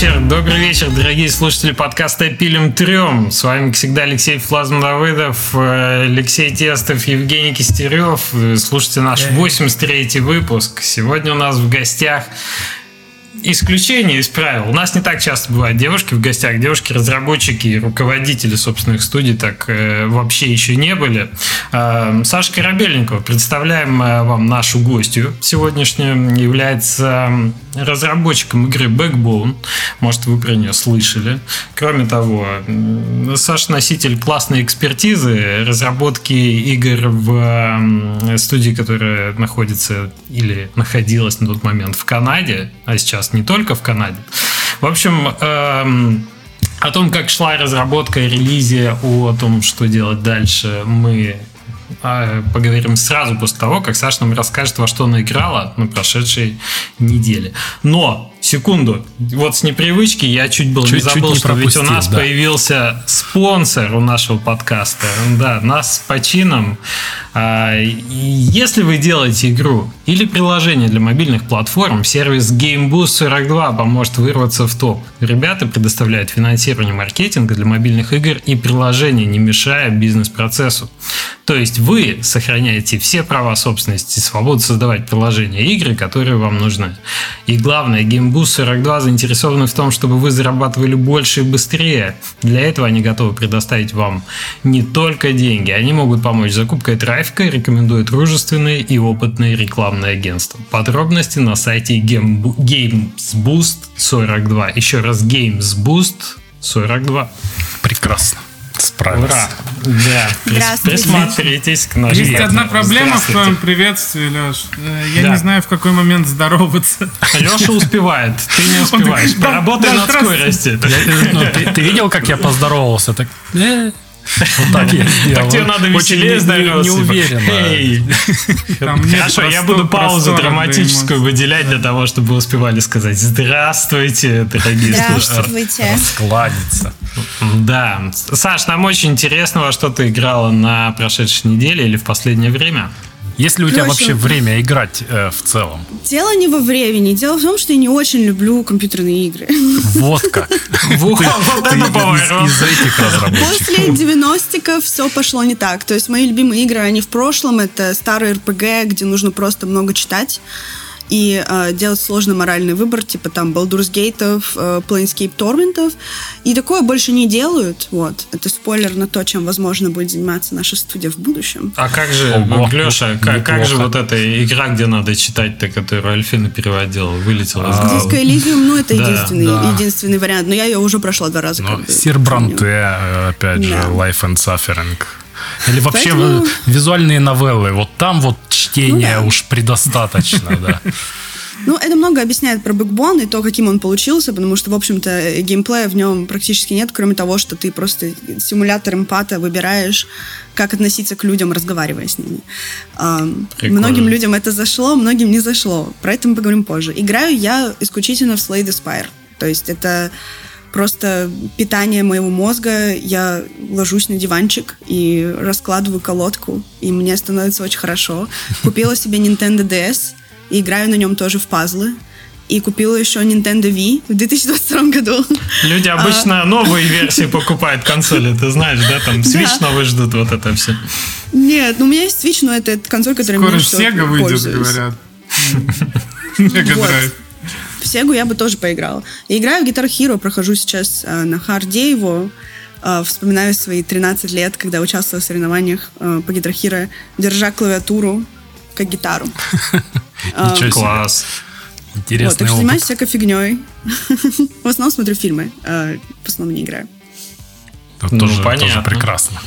вечер, добрый вечер, дорогие слушатели подкаста «Пилим трем». С вами, как всегда, Алексей Флазман-Давыдов, э, Алексей Тестов, Евгений Кистерев. Слушайте наш 83-й выпуск. Сегодня у нас в гостях исключение из правил. У нас не так часто бывают девушки в гостях. Девушки-разработчики руководители собственных студий так э, вообще еще не были. Э, Саша Корабельникова, представляем э, вам нашу гостью сегодняшнюю. Является разработчиком игры Backbone. Может, вы про нее слышали. Кроме того, Саша носитель классной экспертизы разработки игр в студии, которая находится или находилась на тот момент в Канаде, а сейчас не только в Канаде. В общем, эм, о том, как шла разработка и релизе, о том, что делать дальше, мы э, поговорим сразу после того, как Саша нам расскажет, во что она играла на прошедшей неделе. Но секунду. Вот с непривычки я чуть был чуть, не забыл, чуть не что ведь у нас да. появился спонсор у нашего подкаста. Да, нас с почином. А, если вы делаете игру или приложение для мобильных платформ, сервис GameBoost 42 поможет вырваться в топ. Ребята предоставляют финансирование маркетинга для мобильных игр и приложений, не мешая бизнес-процессу. То есть вы сохраняете все права собственности свободу создавать приложения и игры, которые вам нужны. И главное, GameBoost Boost 42 заинтересованы в том, чтобы вы зарабатывали больше и быстрее. Для этого они готовы предоставить вам не только деньги, они могут помочь закупкой трафика, рекомендуют дружественные и опытные рекламные агентства. Подробности на сайте Games 42. Еще раз Games 42. Прекрасно справился. Ура! Да, присматривайтесь к нашему. Есть одна проблема в твоем приветствии, Леш. Э, я да. не знаю, в какой момент здороваться. Леша успевает, ты не успеваешь. Поработай над скоростью. Ну, ты видел, как я поздоровался? Так, э, вот так я сделал. Так тебе надо веселее здороваться. Не уверен. Хорошо, я буду паузу драматическую выделять для того, чтобы успевали сказать «Здравствуйте, дорогие слушатели». Здравствуйте. Складится. Да. Саш, нам очень интересно, во что ты играла на прошедшей неделе или в последнее время. Есть ли у тебя вообще время играть э, в целом? Дело не во времени. Дело в том, что я не очень люблю компьютерные игры. Вот как. Вот это Из этих разработчиков. После 90-х все пошло не так. То есть мои любимые игры, они в прошлом. Это старые RPG, где нужно просто много читать и э, делать сложный моральный выбор, типа там Baldur's Gate, э, Planescape Torment. И такое больше не делают. Вот. Это спойлер на то, чем, возможно, будет заниматься наша студия в будущем. А как же, Ого, Леша, как, как же вот эта игра, где надо читать-то, которую Альфина переводила, вылетела из головы? Disco Elysium, ну, это да, единственный, да. единственный вариант. Но я ее уже прошла два раза. Ну, Сир Бранте, опять да. же, Life and Suffering. Или вообще Поэтому... визуальные новеллы. Вот там вот чтения ну, да. уж предостаточно, да. Ну, это много объясняет про Бэкбон и то, каким он получился, потому что, в общем-то, геймплея в нем практически нет, кроме того, что ты просто симулятор эмпата выбираешь, как относиться к людям, разговаривая с ними. Многим людям это зашло, многим не зашло. Про это мы поговорим позже. Играю я исключительно в Slay the Spire. То есть это просто питание моего мозга. Я ложусь на диванчик и раскладываю колодку, и мне становится очень хорошо. Купила себе Nintendo DS и играю на нем тоже в пазлы. И купила еще Nintendo Wii в 2022 году. Люди а. обычно а... новые версии покупают консоли, ты знаешь, да? Там Switch да. новый ждут, вот это все. Нет, ну у меня есть Switch, но это консоль, которая Скоро мне Sega выйдет, говорят. Mega Drive. В Сегу я бы тоже поиграла. Я играю в Guitar Hero, прохожу сейчас э, на харде его. Э, вспоминаю свои 13 лет, когда участвовала в соревнованиях э, по Guitar Hero, держа клавиатуру как гитару. Ничего Класс. Интересный вот, так что занимаюсь всякой фигней. В основном смотрю фильмы, э, в основном не играю. Это ну, тоже, понятно. тоже прекрасно.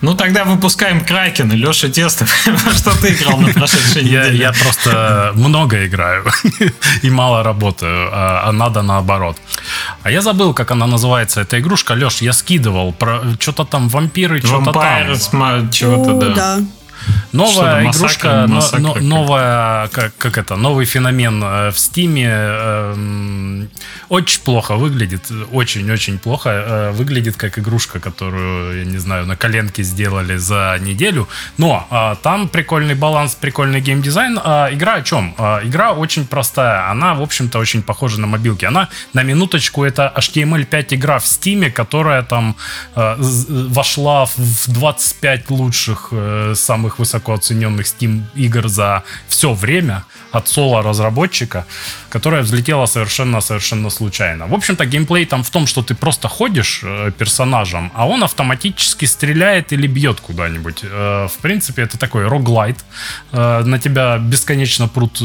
Ну, тогда выпускаем Кракен. Леша Тестов, что ты играл на прошедшей неделе? Я, я просто много играю и мало работаю, а, а надо наоборот. А я забыл, как она называется, эта игрушка. Леш, я скидывал про что-то там вампиры, что-то там. чего-то, да. Новая игрушка, массакр, но, но, новая, как, как это, новый феномен э, в Стиме э, очень плохо выглядит, очень-очень плохо э, выглядит как игрушка, которую, я не знаю, на коленке сделали за неделю, но э, там прикольный баланс, прикольный геймдизайн. Э, игра о чем? Э, игра очень простая, она, в общем-то, очень похожа на мобилки. Она, на минуточку, это HTML5 игра в Стиме, которая там э, вошла в 25 лучших э, самых высоко оцененных Steam игр за все время от соло-разработчика, которая взлетела совершенно-совершенно случайно. В общем-то, геймплей там в том, что ты просто ходишь э, персонажем, а он автоматически стреляет или бьет куда-нибудь. Э, в принципе, это такой роглайт. Э, на тебя бесконечно прут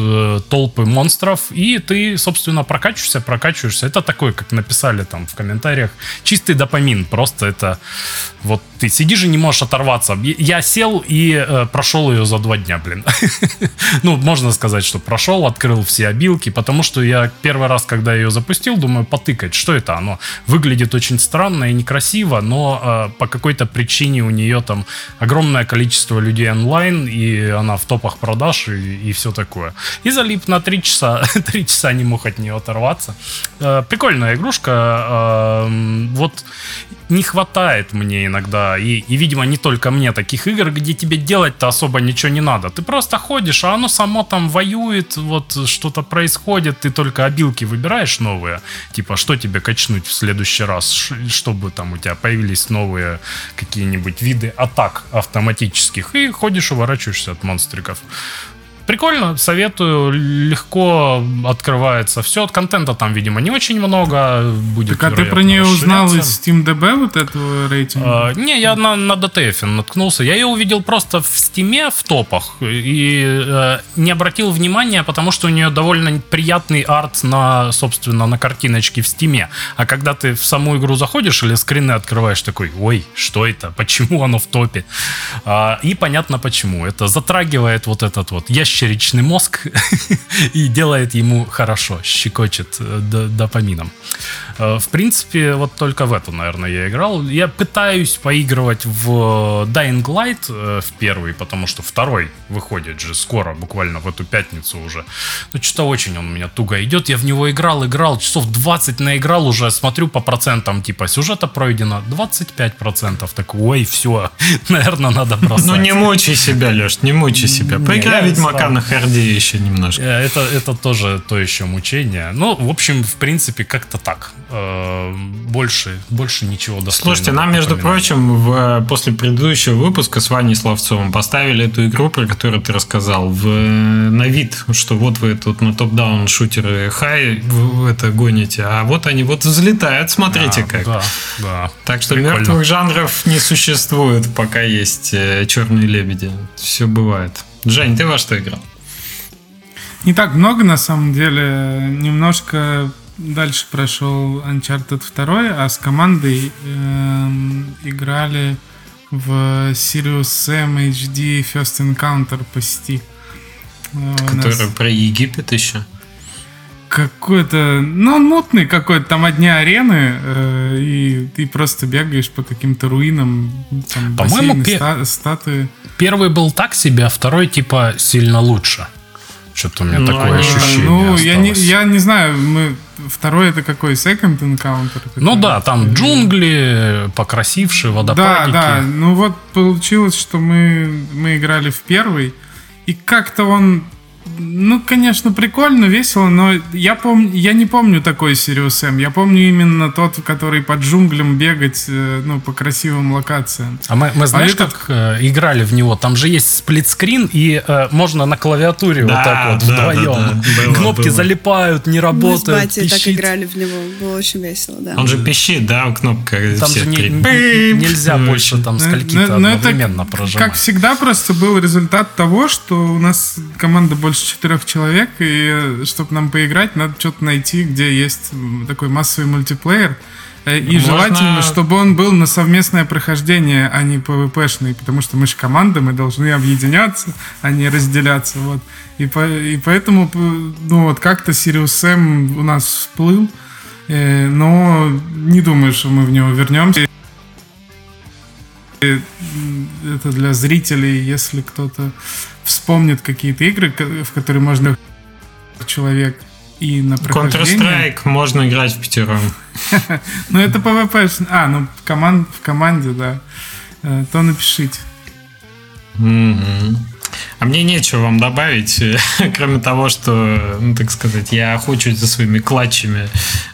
толпы монстров, и ты, собственно, прокачиваешься, прокачиваешься. Это такой, как написали там в комментариях, чистый допамин. Просто это вот ты сидишь и не можешь оторваться. Я сел и прошел ее за два дня, блин. ну, можно сказать, что прошел, открыл все обилки, потому что я первый раз, когда ее запустил, думаю, потыкать, что это оно. Выглядит очень странно и некрасиво, но э, по какой-то причине у нее там огромное количество людей онлайн, и она в топах продаж и, и все такое. И залип на три часа, три часа не мог от нее оторваться. Э, прикольная игрушка. Э, вот не хватает мне иногда, и, и, видимо, не только мне, таких игр, где тебе делать-то особо ничего не надо. Ты просто ходишь, а оно само там воюет, вот что-то происходит, ты только обилки выбираешь новые, типа, что тебе качнуть в следующий раз, чтобы там у тебя появились новые какие-нибудь виды атак автоматических, и ходишь, уворачиваешься от монстриков. Прикольно, советую, легко открывается все. От контента там, видимо, не очень много будет. Так а ты про нее узнал из SteamDB вот этого рейтинга? А, не, я на, на DTF наткнулся. Я ее увидел просто в Steam в топах и э, не обратил внимания, потому что у нее довольно приятный арт на, собственно, на картиночке в Steam. А когда ты в саму игру заходишь или скрины открываешь, такой, ой, что это? Почему оно в топе? А, и понятно почему. Это затрагивает вот этот вот ящик ящеричный мозг и делает ему хорошо, щекочет э, допамином. Э, в принципе, вот только в эту, наверное, я играл. Я пытаюсь поигрывать в Dying Light э, в первый, потому что второй выходит же скоро, буквально в эту пятницу уже. Но что-то очень он у меня туго идет. Я в него играл, играл, часов 20 наиграл уже, смотрю по процентам, типа, сюжета пройдено 25%. Так, ой, все, наверное, надо бросать. Ну не мучай себя, Леш, не мучай себя. Поиграй Ведьмака на харде еще немножко. Э, это, это тоже то еще мучение. Ну, в общем, в принципе, как-то так. Э, больше, больше ничего достойного. Слушайте, нам, между прочим, в, после предыдущего выпуска с Ваней Славцовым поставили эту игру, про которую ты рассказал, в, на вид, что вот вы тут на топ-даун шутеры хай это гоните, а вот они вот взлетают, смотрите да, как. Да, да. Так что Прикольно. мертвых жанров не существует, пока есть э, черные лебеди. Все бывает. Жень, ты во что играл? Не так много, на самом деле. Немножко дальше прошел Uncharted 2, а с командой э, играли в Sirius Sam HD First Encounter по сети. Который нас... про Египет еще? Какой-то, ну, он мутный какой-то, там одни арены, э, и ты просто бегаешь по каким-то руинам, там, По-моему, пе- ста- статуи. Первый был так себе, а второй, типа, сильно лучше. Что-то у меня ну, такое ощущение Ну, я не, я не знаю, мы... Второй это какой? Second Encounter? Ну да, там джунгли, покрасившие, водопадики. Да, да, ну вот получилось, что мы, мы играли в первый, и как-то он ну, конечно, прикольно, весело, но я помню, я не помню такой Сириус М. Я помню именно тот, который под джунглям бегать, э, ну, по красивым локациям. А мы, мы знаешь, а этот... как э, играли в него? Там же есть сплитскрин, и э, можно на клавиатуре да, вот так вот да, вдвоем. Да, да. Было, Кнопки было. залипают, не работают. Мы с батей так играли в него, было очень весело, да. Он же пищит, да, кнопка. Там же не, нельзя больше там скольки-то одновременно прожимать. Как всегда, просто был результат того, что у нас команда больше больше четырех человек, и чтобы нам поиграть, надо что-то найти, где есть такой массовый мультиплеер. Э, и Можно... желательно, чтобы он был на совместное прохождение, а не PvP-шный, потому что мы же команда, мы должны объединяться, а не разделяться. Вот. И, по, и поэтому, ну вот как-то Sirius Sam у нас всплыл, э, но не думаю, что мы в него вернемся. Это для зрителей, если кто-то вспомнит какие-то игры, в которые можно человек и на прохождение. Counter-Strike можно играть в пятером. Ну, это PvP. А, ну, команд, в команде, да. Э, то напишите. А мне нечего вам добавить, кроме того, что, ну, так сказать, я охочусь за своими клатчами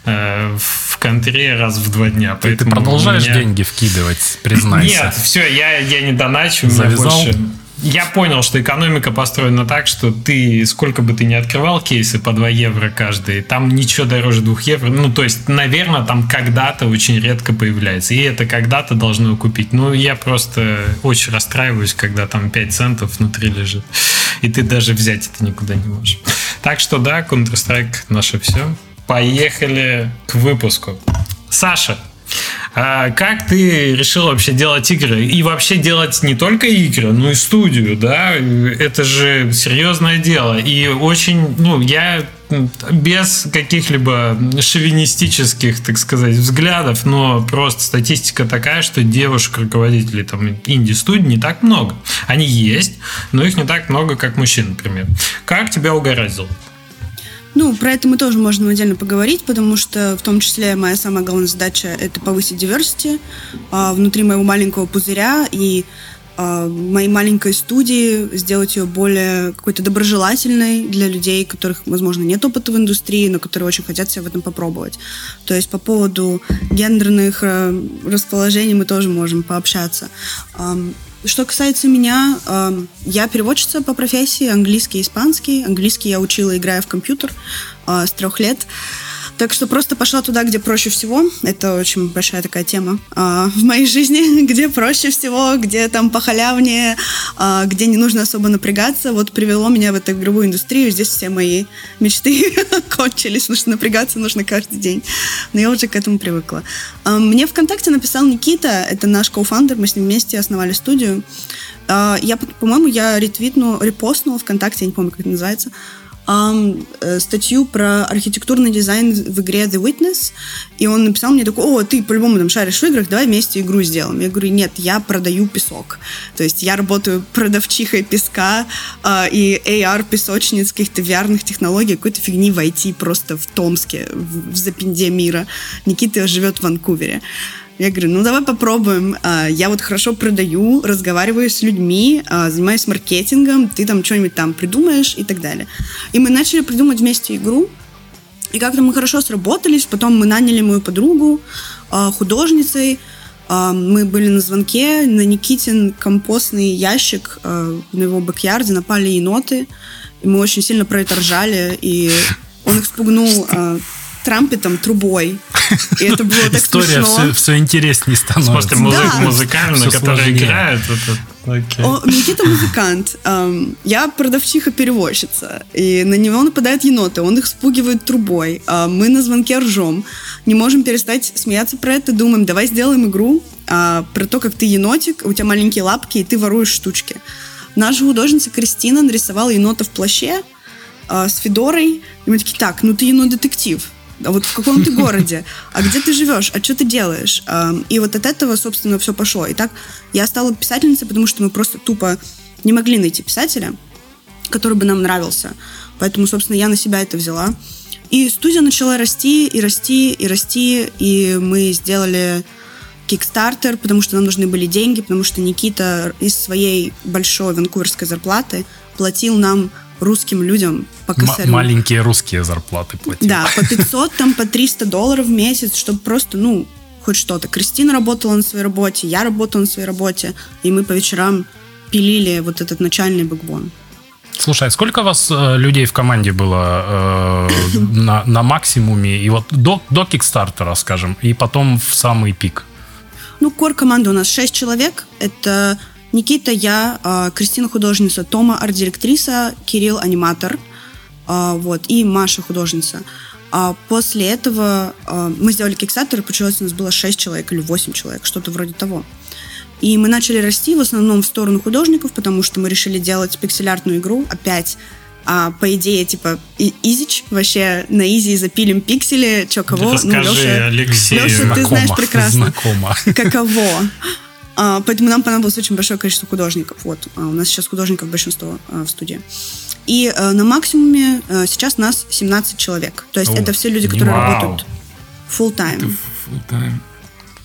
э, в контре раз в два дня. Ты, ты продолжаешь меня... деньги вкидывать, признайся. Нет, все, я, я не доначу. Завязал? Больше я понял, что экономика построена так, что ты, сколько бы ты ни открывал кейсы по 2 евро каждый, там ничего дороже 2 евро. Ну, то есть, наверное, там когда-то очень редко появляется. И это когда-то должно купить. Ну, я просто очень расстраиваюсь, когда там 5 центов внутри лежит. И ты даже взять это никуда не можешь. Так что да, Counter-Strike наше все. Поехали к выпуску. Саша, а как ты решил вообще делать игры? И вообще делать не только игры, но и студию, да? Это же серьезное дело. И очень, ну, я без каких-либо шовинистических, так сказать, взглядов, но просто статистика такая, что девушек-руководителей там инди-студий не так много. Они есть, но их не так много, как мужчин, например. Как тебя угораздило? Ну, про это мы тоже можем отдельно поговорить, потому что в том числе моя самая главная задача — это повысить diversity а, внутри моего маленького пузыря и а, моей маленькой студии, сделать ее более какой-то доброжелательной для людей, которых, возможно, нет опыта в индустрии, но которые очень хотят себя в этом попробовать. То есть по поводу гендерных э, расположений мы тоже можем пообщаться. Что касается меня, э, я переводчица по профессии, английский и испанский. Английский я учила, играя в компьютер э, с трех лет. Так что просто пошла туда, где проще всего. Это очень большая такая тема а, в моей жизни, где проще всего, где там похалявнее, а, где не нужно особо напрягаться. Вот привело меня в эту игровую индустрию. Здесь все мои мечты кончились, потому что напрягаться нужно каждый день. Но я уже к этому привыкла. А, мне ВКонтакте написал Никита, это наш коуфандер, мы с ним вместе основали студию. А, я, по-моему, я ретвитну, репостнула ВКонтакте, я не помню, как это называется, э, статью про архитектурный дизайн в игре The Witness, и он написал мне такой, о, ты по-любому там шаришь в играх, давай вместе игру сделаем. Я говорю, нет, я продаю песок. То есть я работаю продавчихой песка э, и AR-песочниц, каких-то VR технологий, какой-то фигни в IT просто в Томске, в, в запинде мира. Никита живет в Ванкувере. Я говорю, ну давай попробуем. А, я вот хорошо продаю, разговариваю с людьми, а, занимаюсь маркетингом, ты там что-нибудь там придумаешь и так далее. И мы начали придумать вместе игру. И как-то мы хорошо сработались. Потом мы наняли мою подругу а, художницей. Мы были на звонке, на Никитин компостный ящик на его бэк-ярде напали еноты. И мы очень сильно про это ржали. И он их спугнул трампетом, трубой. И это было так История смешно. Все, все интереснее становится. Просто музык, да. музыкальный, который играет. Это... Okay. О, Никита музыкант. Эм, я продавчиха-перевозчица. И на него нападают еноты. Он их спугивает трубой. Э, мы на звонке ржем. Не можем перестать смеяться про это. Думаем, давай сделаем игру э, про то, как ты енотик, у тебя маленькие лапки, и ты воруешь штучки. Наша художница Кристина нарисовала енота в плаще э, с Федорой. И мы такие, так, ну ты енот-детектив а вот в каком ты городе, а где ты живешь, а что ты делаешь. И вот от этого, собственно, все пошло. И так я стала писательницей, потому что мы просто тупо не могли найти писателя, который бы нам нравился. Поэтому, собственно, я на себя это взяла. И студия начала расти, и расти, и расти, и мы сделали Kickstarter, потому что нам нужны были деньги, потому что Никита из своей большой ванкуверской зарплаты платил нам русским людям по косарю. М- маленькие русские зарплаты платили. Да, по 500, там по 300 долларов в месяц, чтобы просто, ну, хоть что-то. Кристина работала на своей работе, я работала на своей работе, и мы по вечерам пилили вот этот начальный бэкбон. Слушай, а сколько у вас э, людей в команде было э, на, на максимуме? И вот до, до Кикстартера, скажем, и потом в самый пик? Ну, кор команда у нас 6 человек. Это Никита, я, а, Кристина художница, Тома арт-директриса, Кирилл аниматор, а, вот, и Маша художница. А после этого мы сделали кикстартер, и получилось у нас было 6 человек или 8 человек, что-то вроде того. И мы начали расти в основном в сторону художников, потому что мы решили делать пиксель-артную игру. Опять а, по идее, типа, изич, вообще на изи запилим пиксели, чё кого. Расскажи, ну, Леша, Алексей, Леша, знакомо, ты знаешь прекрасно, знакомо. каково. А, поэтому нам понадобилось очень большое количество художников. Вот, а у нас сейчас художников большинство а, в студии. И на максимуме сейчас нас 17 человек. То есть О, это все люди, которые вау. работают full time. Full time.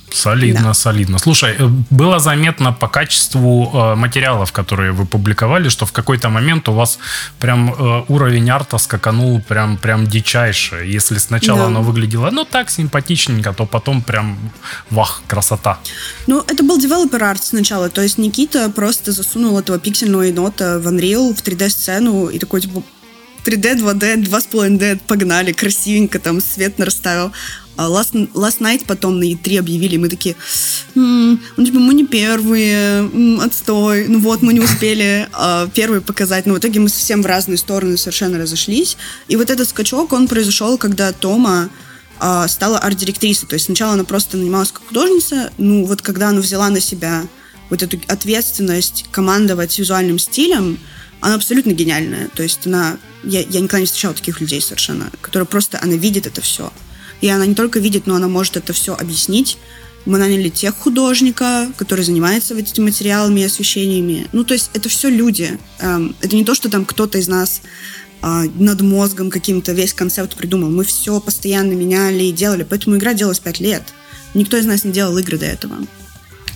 Солидно, да. солидно. Слушай, э, было заметно по качеству э, материалов, которые вы публиковали, что в какой-то момент у вас прям э, уровень арта скаканул прям, прям дичайше. Если сначала да. оно выглядело, ну, так, симпатичненько, то потом прям, вах, красота. Ну, это был девелопер арт сначала, то есть Никита просто засунул этого пиксельного енота в Unreal, в 3D-сцену и такой, типа, 3D, 2D, 2,5D, погнали, красивенько там свет нараставил. А last, last Night потом на E3 объявили, мы такие, м-м, ну, типа, мы не первые, м-м, отстой, ну вот, мы не успели э, первые показать, но в итоге мы совсем в разные стороны совершенно разошлись. И вот этот скачок, он произошел, когда Тома э, стала арт-директрисой, то есть сначала она просто нанималась как художница, ну вот когда она взяла на себя вот эту ответственность командовать визуальным стилем, она абсолютно гениальная. То есть она... Я, я никогда не встречала таких людей совершенно, которые просто... Она видит это все. И она не только видит, но она может это все объяснить. Мы наняли тех художника, который занимается вот этими материалами и освещениями. Ну, то есть это все люди. Эм, это не то, что там кто-то из нас а, над мозгом каким-то весь концепт придумал. Мы все постоянно меняли и делали. Поэтому игра делалась пять лет. Никто из нас не делал игры до этого.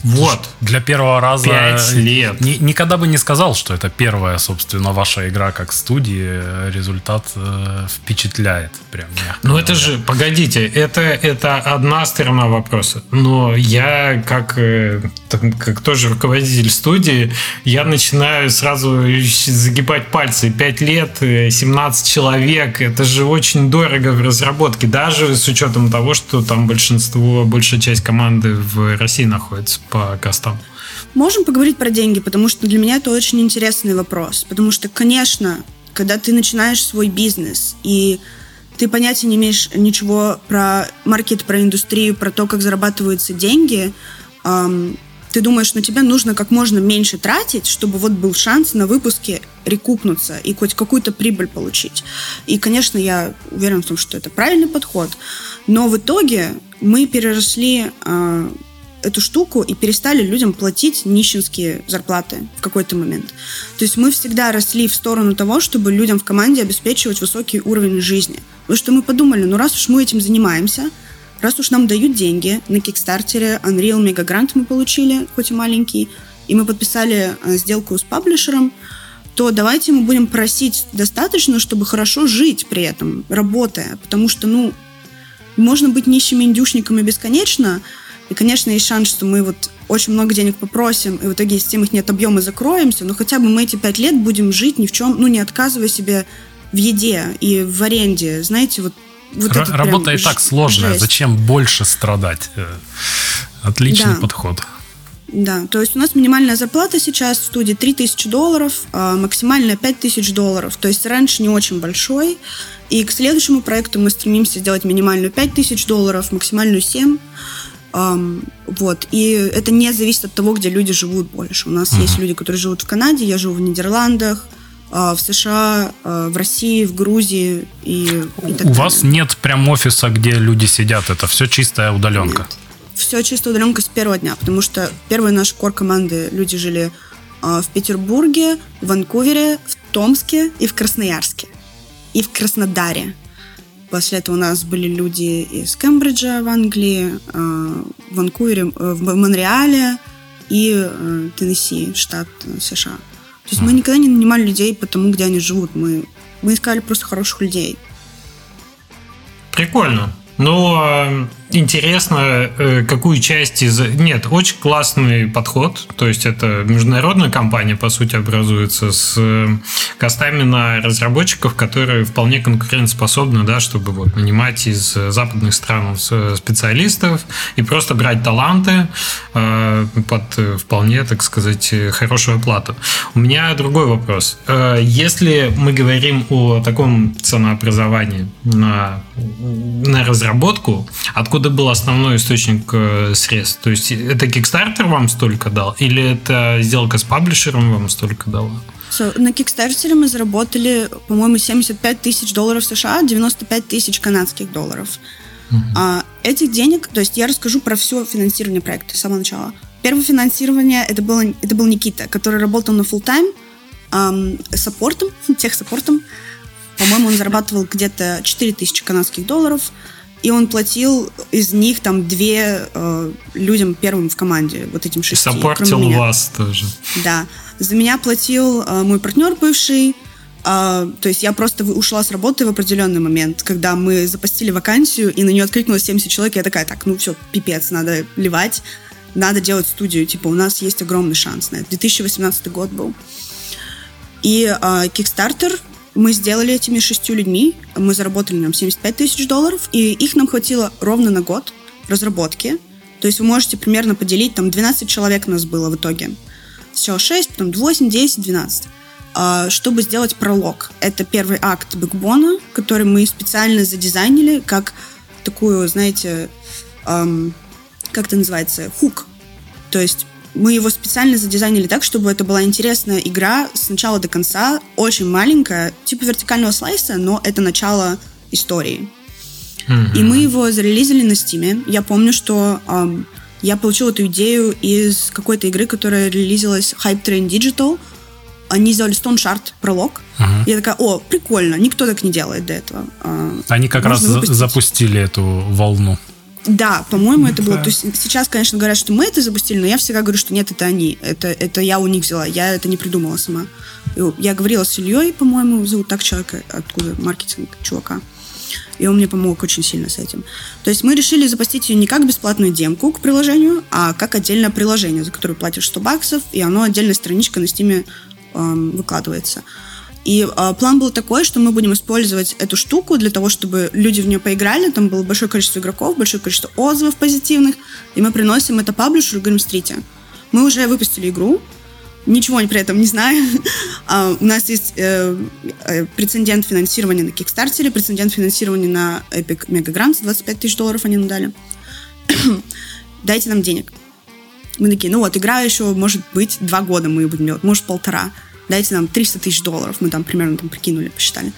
Вот. Для первого раза... Пять лет. Ни, никогда бы не сказал, что это первая, собственно, ваша игра как студии. Результат э, впечатляет. Прям Ну это же, погодите, это, это одна сторона вопроса. Но я, как, э, как тоже руководитель студии, я начинаю сразу загибать пальцы. Пять лет, 17 э, человек. Это же очень дорого в разработке. Даже с учетом того, что там большинство, большая часть команды в России находится по кастам? Можем поговорить про деньги, потому что для меня это очень интересный вопрос. Потому что, конечно, когда ты начинаешь свой бизнес и ты понятия не имеешь ничего про маркет, про индустрию, про то, как зарабатываются деньги, эм, ты думаешь, ну тебе нужно как можно меньше тратить, чтобы вот был шанс на выпуске рекупнуться и хоть какую-то прибыль получить. И, конечно, я уверен в том, что это правильный подход. Но в итоге мы переросли э, эту штуку и перестали людям платить нищенские зарплаты в какой-то момент. То есть мы всегда росли в сторону того, чтобы людям в команде обеспечивать высокий уровень жизни. Потому что мы подумали, ну раз уж мы этим занимаемся, раз уж нам дают деньги, на Кикстартере Unreal Mega Grant мы получили, хоть и маленький, и мы подписали э, сделку с паблишером, то давайте мы будем просить достаточно, чтобы хорошо жить при этом, работая. Потому что, ну, можно быть нищими индюшниками бесконечно, и, конечно, есть шанс, что мы вот очень много денег попросим, и в итоге, если их нет объема, закроемся, но хотя бы мы эти пять лет будем жить ни в чем, ну, не отказывая себе в еде и в аренде. Знаете, вот вот Р- работа и так сложная, жесть. зачем больше страдать? Э, отличный да. подход. Да, то есть у нас минимальная зарплата сейчас в студии 3000 долларов, а максимальная 5000 долларов. То есть раньше не очень большой. И к следующему проекту мы стремимся сделать минимальную 5000 долларов, максимальную 7. Um, вот. И это не зависит от того, где люди живут больше. У нас uh-huh. есть люди, которые живут в Канаде, я живу в Нидерландах, uh, в США, uh, в России, в Грузии и, и так У далее. вас нет прям офиса, где люди сидят, это все чистая удаленка? Нет. Все чистая удаленка с первого дня, потому что первые наши кор команды люди жили uh, в Петербурге, в Ванкувере, в Томске и в Красноярске. И в Краснодаре. После этого у нас были люди из Кембриджа в Англии, э, в Ванкувере, э, в Монреале и э, Теннесси, штат США. То есть мы никогда не нанимали людей по тому, где они живут. Мы, мы искали просто хороших людей. Прикольно. Ну, интересно, э, какую часть из... Нет, очень классный подход. То есть это международная компания, по сути, образуется с э, костами на разработчиков, которые вполне конкурентоспособны, да, чтобы вот нанимать из западных стран специалистов и просто брать таланты э, под вполне, так сказать, хорошую оплату. У меня другой вопрос. Если мы говорим о таком ценообразовании на, на разработку, откуда откуда был основной источник э, средств? То есть это Kickstarter вам столько дал? Или это сделка с паблишером вам столько дала? На Kickstarter мы заработали, по-моему, 75 тысяч долларов США, 95 тысяч канадских долларов. Uh-huh. А, этих денег, то есть я расскажу про все финансирование проекта с самого начала. Первое финансирование это, было, это был Никита, который работал на full time эм, саппортом, техсаппортом. По-моему, он зарабатывал где-то 4000 канадских долларов, и он платил из них там две э, людям первым в команде, вот этим шести. И саппортил вас тоже. Да. За меня платил э, мой партнер бывший, Uh, то есть я просто ушла с работы в определенный момент, когда мы запустили вакансию, и на нее откликнулось 70 человек, и я такая, так, ну все, пипец, надо ливать, надо делать студию, типа, у нас есть огромный шанс на это. 2018 год был. И uh, Kickstarter мы сделали этими шестью людьми, мы заработали нам 75 тысяч долларов, и их нам хватило ровно на год разработки. То есть вы можете примерно поделить, там 12 человек у нас было в итоге. Все, 6, потом 8, 10, 12 чтобы сделать пролог. Это первый акт бэкбона, который мы специально задизайнили как такую, знаете, эм, как это называется, хук. То есть мы его специально задизайнили так, чтобы это была интересная игра с начала до конца, очень маленькая, типа вертикального слайса, но это начало истории. Mm-hmm. И мы его зарелизили на Steam. Я помню, что эм, я получила эту идею из какой-то игры, которая релизилась Hype Train Digital. Они сделали Stone Shard пролог. Uh-huh. Я такая, о, прикольно, никто так не делает до этого. А, Они как раз выпустить. запустили эту волну. Да, по-моему, это было. То есть сейчас, конечно, говорят, что мы это запустили, но я всегда говорю, что нет, это они. Это, это я у них взяла. Я это не придумала сама. Я говорила с Ильей, по-моему, зовут так человека, откуда маркетинг чувака. И он мне помог очень сильно с этим. То есть мы решили запустить ее не как бесплатную демку к приложению, а как отдельное приложение, за которое платишь 100 баксов, и оно отдельная страничка на стиме эм, выкладывается. И э, план был такой, что мы будем использовать эту штуку для того, чтобы люди в нее поиграли. Там было большое количество игроков, большое количество отзывов позитивных. И мы приносим это паблишеру и говорим, смотрите, мы уже выпустили игру, ничего при этом не знаю. uh, у нас есть э, э, прецедент финансирования на Kickstarter, прецедент финансирования на Epic Mega Grants, 25 тысяч долларов они нам дали. Дайте нам денег. Мы такие, ну вот, игра еще, может быть, два года мы ее будем делать, может, полтора дайте нам 300 тысяч долларов. Мы там примерно там прикинули, посчитали.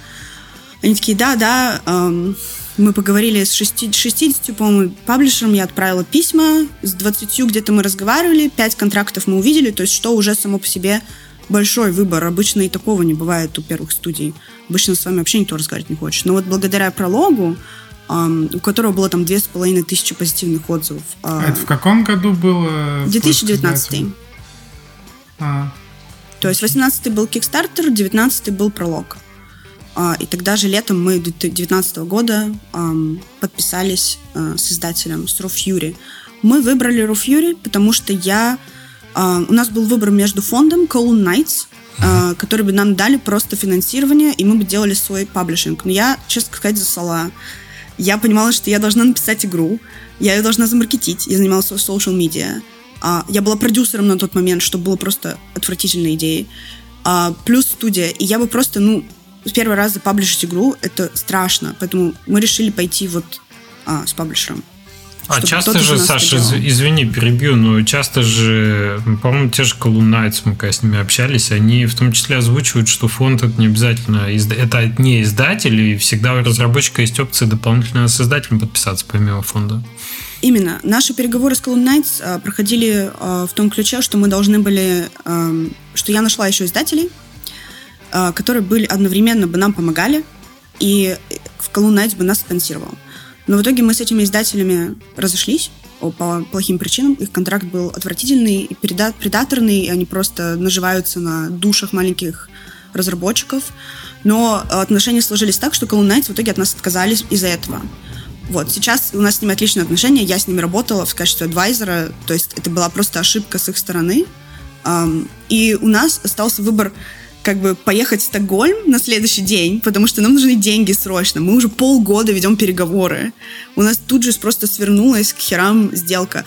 Они такие, да, да, эм, мы поговорили с 60, 60 по-моему, паблишером, я отправила письма, с 20 где-то мы разговаривали, 5 контрактов мы увидели, то есть что уже само по себе большой выбор. Обычно и такого не бывает у первых студий. Обычно с вами вообще никто разговаривать не хочет. Но вот благодаря прологу, Um, у которого было там две с половиной тысячи позитивных отзывов. А это в каком году было? 2019. А. То есть 18-й был Kickstarter, 19-й был пролог. А, и тогда же летом мы 2019 года подписались а, с издателем, с Fury. Мы выбрали Fury, потому что я... А, у нас был выбор между фондом Cold Knights, который бы нам дали просто финансирование, и мы бы делали свой паблишинг. Но я, честно сказать, засала. Я понимала, что я должна написать игру, я ее должна замаркетить. Я занималась social media. А, я была продюсером на тот момент, что было просто отвратительной идеей. А, плюс студия. И я бы просто, ну, первый раз запаблишить игру, это страшно. Поэтому мы решили пойти вот а, с паблишером. А часто же, Саша, извини, перебью, но часто же, по-моему, те же Knights, мы когда с ними общались, они в том числе озвучивают, что фонд это не обязательно, это не издатель, и всегда у разработчика есть опция дополнительно с издателем подписаться помимо фонда. Именно. Наши переговоры с Column Knights а, проходили а, в том ключе, что мы должны были... Что я нашла еще издателей, а, которые были одновременно бы нам помогали, и в Column Knights бы нас спонсировал. Но в итоге мы с этими издателями разошлись по плохим причинам. Их контракт был отвратительный и предаторный, и они просто наживаются на душах маленьких разработчиков. Но отношения сложились так, что Column Knights в итоге от нас отказались из-за этого. Вот, сейчас у нас с ними отличные отношения, я с ними работала в качестве адвайзера, то есть это была просто ошибка с их стороны. И у нас остался выбор как бы поехать в Стокгольм на следующий день, потому что нам нужны деньги срочно. Мы уже полгода ведем переговоры. У нас тут же просто свернулась к херам сделка.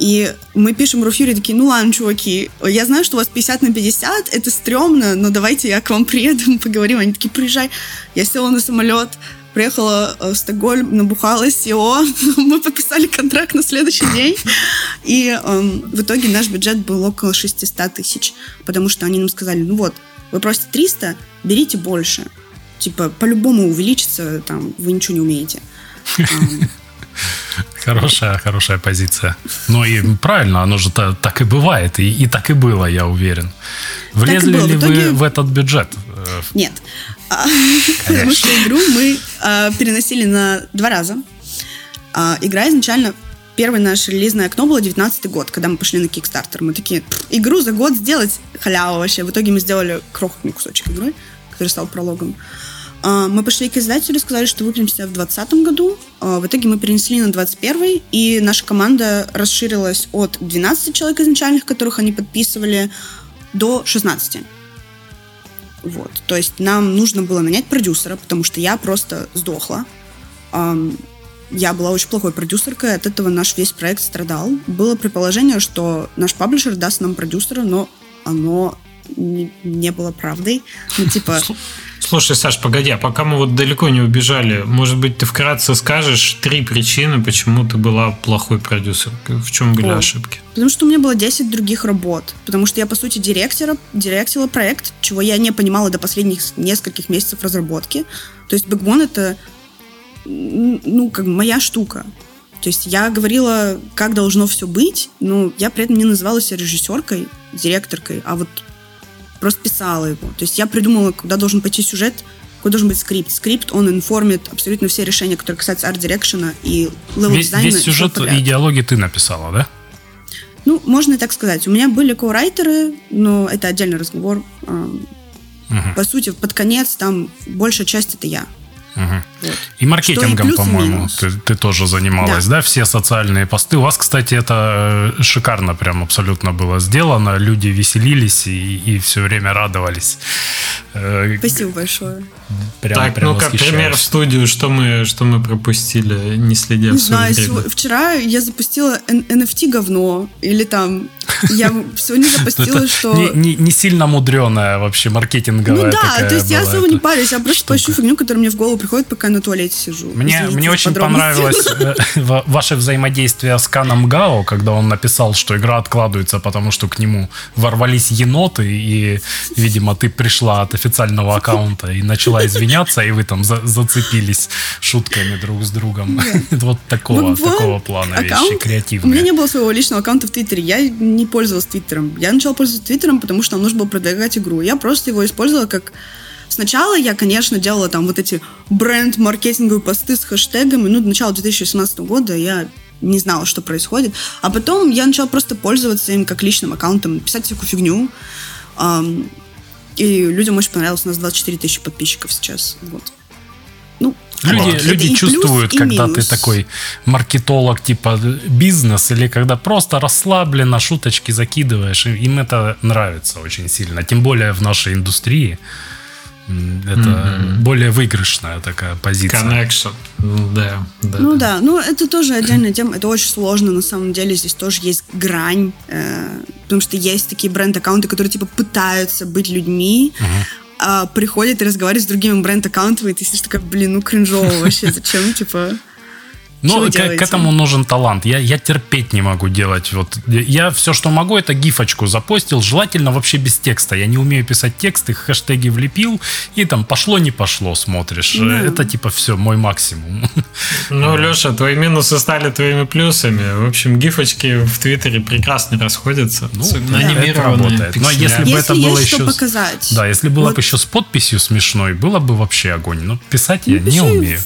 И мы пишем Руфюре такие, ну ладно, чуваки, я знаю, что у вас 50 на 50, это стрёмно, но давайте я к вам приеду, поговорим. Они такие, приезжай. Я села на самолет, приехала э, в Стокгольм, набухалась СИО, мы подписали контракт на следующий день, и эм, в итоге наш бюджет был около 600 тысяч, потому что они нам сказали, ну вот, вы просите 300, берите больше. Типа, по-любому увеличится, там, вы ничего не умеете. Хорошая, хорошая позиция. Ну и правильно, оно же так, так и бывает, и, и так и было, я уверен. Влезли ли в итоге... вы в этот бюджет? Нет. А, потому что игру мы а, переносили на два раза. А, игра изначально Первое наше релизное окно было 19 год, когда мы пошли на Kickstarter. Мы такие, игру за год сделать халява вообще. В итоге мы сделали крохотный кусочек игры, который стал прологом. А, мы пошли к издателю, сказали, что выпрямимся в 2020 году. А, в итоге мы перенесли на 21 и наша команда расширилась от 12 человек изначальных, которых они подписывали, до 16. Вот. То есть нам нужно было нанять продюсера, потому что я просто сдохла я была очень плохой продюсеркой, от этого наш весь проект страдал. Было предположение, что наш паблишер даст нам продюсера, но оно не, не было правдой. Ну, типа... Слушай, Саш, погоди, а пока мы вот далеко не убежали, может быть, ты вкратце скажешь три причины, почему ты была плохой продюсеркой? В чем были О, ошибки? Потому что у меня было 10 других работ. Потому что я, по сути, директора, директила проект, чего я не понимала до последних нескольких месяцев разработки. То есть Backbone — это ну, как моя штука. То есть я говорила, как должно все быть, но я при этом не называла себя режиссеркой, директоркой, а вот просто писала его. То есть я придумала, куда должен пойти сюжет, какой должен быть скрипт. Скрипт, он информит абсолютно все решения, которые касаются арт-дирекшена и левел-дизайна. Весь, весь сюжет и идеологии ты написала, да? Ну, можно и так сказать. У меня были коурайтеры, но это отдельный разговор. Угу. По сути, под конец там большая часть это я. Угу. И маркетингом, по-моему, ты, ты тоже занималась, да. да? Все социальные посты. У вас, кстати, это э, шикарно прям абсолютно было сделано. Люди веселились и, и все время радовались. Э, Спасибо большое. Прям, так, прям ну как пример в студию, что мы, что мы пропустили, не следя Не знаю, время. вчера я запустила NFT говно, или там я сегодня запустила, что... Не, не, не сильно мудреная вообще маркетинговая Ну да, то есть я особо не парюсь, я просто поищу фигню, которая мне в голову приходит, пока на туалете сижу. Мне, мне очень понравилось э, ваше взаимодействие с Каном Гао, когда он написал, что игра откладывается, потому что к нему ворвались еноты, и, видимо, ты пришла от официального аккаунта и начала извиняться, и вы там за, зацепились шутками друг с другом. Вот такого, такого плана вещи, креативные. У меня не было своего личного аккаунта в Твиттере. Я не пользовалась Твиттером. Я начала пользоваться Твиттером, потому что нам нужно было продвигать игру. Я просто его использовала как Сначала я, конечно, делала там вот эти бренд-маркетинговые посты с хэштегами. Ну, до начала 2018 года я не знала, что происходит. А потом я начала просто пользоваться им как личным аккаунтом, писать всякую фигню. И людям очень понравилось. У нас 24 тысячи подписчиков сейчас. Вот. Ну, Люди, люди чувствуют, когда минус. ты такой маркетолог типа бизнес, или когда просто расслабленно шуточки закидываешь. Им это нравится очень сильно. Тем более в нашей индустрии. Это mm-hmm. более выигрышная такая позиция. Connection. Да, да. Ну да. ну это тоже отдельная тема. Это очень сложно на самом деле. Здесь тоже есть грань. Э, потому что есть такие бренд-аккаунты, которые типа пытаются быть людьми, uh-huh. а приходят и разговаривают с другими бренд-аккаунтами, и ты сидишь такая, блин, ну кринжово вообще. Зачем, типа... Ну, к, к этому нужен талант. Я, я терпеть не могу делать. Вот я все, что могу, это гифочку запостил, желательно вообще без текста. Я не умею писать тексты, хэштеги влепил, и там пошло, не пошло, смотришь. Да. Это типа все, мой максимум. Ну, Леша, твои минусы стали твоими плюсами. В общем, гифочки в Твиттере прекрасно расходятся. Ну, да, это работает. Но если бы это было еще... показать. Да, если было вот. бы еще с подписью смешной, было бы вообще огонь. Но писать я не умею.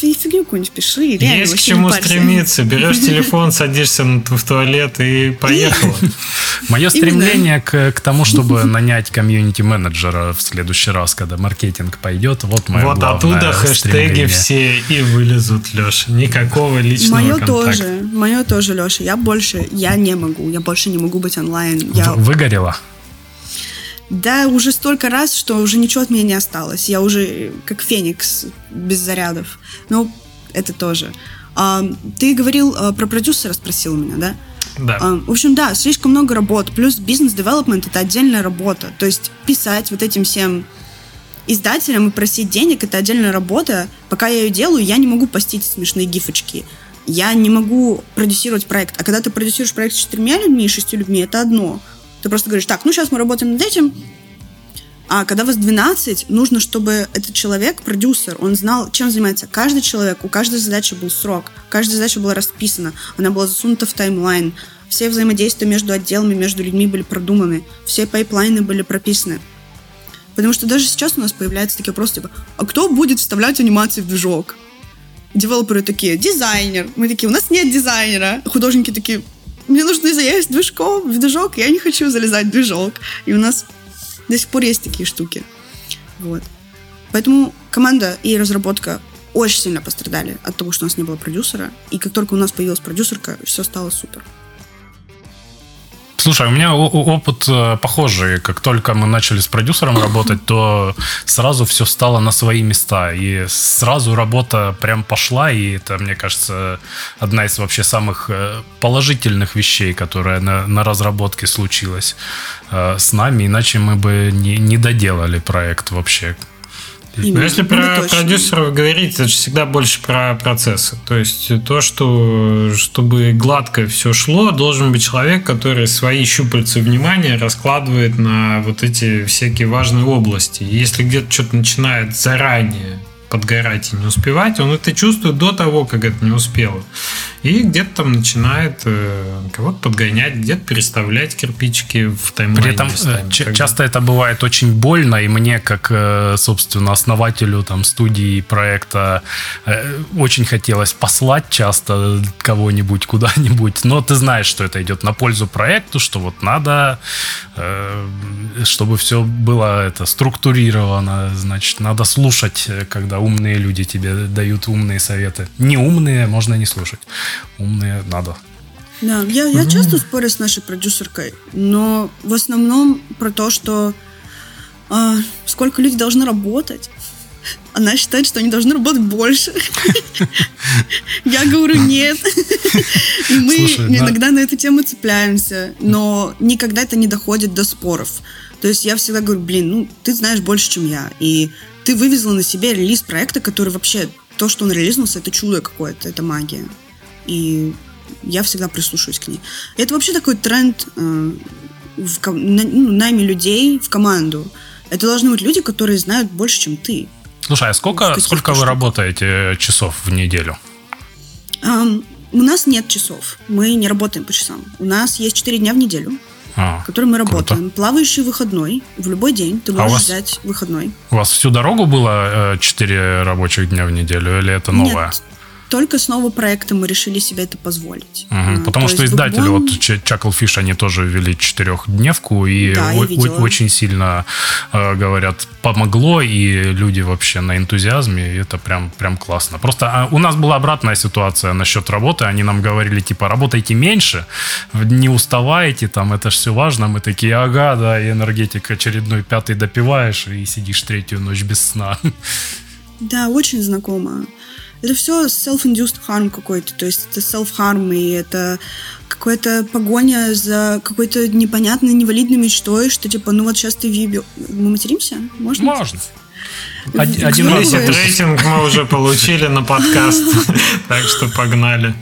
Ты фигню какую-нибудь пиши. Реально, Есть к чему стремиться. Берешь телефон, садишься в туалет и поехала. Мое стремление к, к тому, чтобы нанять комьюнити-менеджера в следующий раз, когда маркетинг пойдет, вот мое Вот оттуда хэштеги все и вылезут, Леша. Никакого личного Мое тоже, мое тоже, Леша. Я больше, я не могу, я больше не могу быть онлайн. Я... Выгорела? Да, уже столько раз, что уже ничего от меня не осталось. Я уже как феникс без зарядов. Ну, это тоже. А, ты говорил а, про продюсера, спросил меня, да? Да. А, в общем, да, слишком много работ. Плюс бизнес-девелопмент — это отдельная работа. То есть писать вот этим всем издателям и просить денег — это отдельная работа. Пока я ее делаю, я не могу постить смешные гифочки. Я не могу продюсировать проект. А когда ты продюсируешь проект с четырьмя людьми и шестью людьми, это одно. Ты просто говоришь, так, ну сейчас мы работаем над этим, А когда вас 12, нужно, чтобы этот человек, продюсер, он знал, чем занимается каждый человек. У каждой задачи был срок, каждая задача была расписана, она была засунута в timeline. Все взаимодействия между отделами, между людьми были продуманы, все пайплайны были прописаны. Потому что даже сейчас у нас появляются такие вопросы, типа, а кто будет вставлять анимации в движок? Девелоперы такие, дизайнер. Мы такие, у нас нет дизайнера. Художники такие, мне нужно залезть движком в движок, я не хочу залезать в движок. И у нас до сих пор есть такие штуки. Вот. Поэтому команда и разработка очень сильно пострадали от того, что у нас не было продюсера. И как только у нас появилась продюсерка, все стало супер. Слушай, у меня опыт э, похожий. Как только мы начали с продюсером работать, то сразу все стало на свои места. И сразу работа прям пошла. И это, мне кажется, одна из вообще самых э, положительных вещей, которая на, на разработке случилась э, с нами. Иначе мы бы не, не доделали проект вообще. Именно. Но если ну, про точно. продюсеров говорить, это же всегда больше про процессы. То есть то, что чтобы гладко все шло, должен быть человек, который свои щупальцы внимания раскладывает на вот эти всякие важные области. если где-то что-то начинает заранее подгорать и не успевать, он это чувствует до того, как это не успело. И где-то там начинает э, кого-то подгонять, где-то переставлять кирпичики в таймлайне. При этом местами, ч- часто это бывает очень больно, и мне, как, э, собственно, основателю там, студии проекта, э, очень хотелось послать часто кого-нибудь куда-нибудь, но ты знаешь, что это идет на пользу проекту, что вот надо, э, чтобы все было это структурировано, значит, надо слушать, когда умные люди тебе дают умные советы. Не умные можно не слушать умные надо. Да, я, я часто спорю с нашей продюсеркой, но в основном про то, что а, сколько люди должны работать. Она считает, что они должны работать больше. Я говорю нет. И мы иногда на эту тему цепляемся, но никогда это не доходит до споров. То есть я всегда говорю, блин, ну ты знаешь больше, чем я, и ты вывезла на себе релиз проекта, который вообще то, что он релизнулся, это чудо какое-то, это магия и я всегда прислушиваюсь к ней. Это вообще такой тренд э, в на, ну, найме людей в команду. Это должны быть люди, которые знают больше, чем ты. Слушай, а сколько, сколько вы работаете часов в неделю? Um, у нас нет часов. Мы не работаем по часам. У нас есть 4 дня в неделю, а, которые мы работаем. Круто. Плавающий выходной. В любой день ты можешь а вас, взять выходной. У вас всю дорогу было 4 э, рабочих дня в неделю или это новое? Нет, только с нового проекта мы решили себе это позволить. Угу, потому что издатели, Бубон... вот Chucklefish, они тоже ввели четырехдневку, и да, о- очень сильно, э, говорят, помогло, и люди вообще на энтузиазме, и это прям, прям классно. Просто а, у нас была обратная ситуация насчет работы, они нам говорили, типа, работайте меньше, не уставайте, там, это же все важно, мы такие, ага, да, и энергетик очередной пятый допиваешь, и сидишь третью ночь без сна. Да, очень знакомо. Это все self-induced harm какой-то, то есть это self-harm, и это какая-то погоня за какой-то непонятной, невалидной мечтой, что типа, ну вот сейчас ты вибил. Мы материмся? Можно? Можно. Один, один рейтинг мы уже получили на подкаст, так что погнали.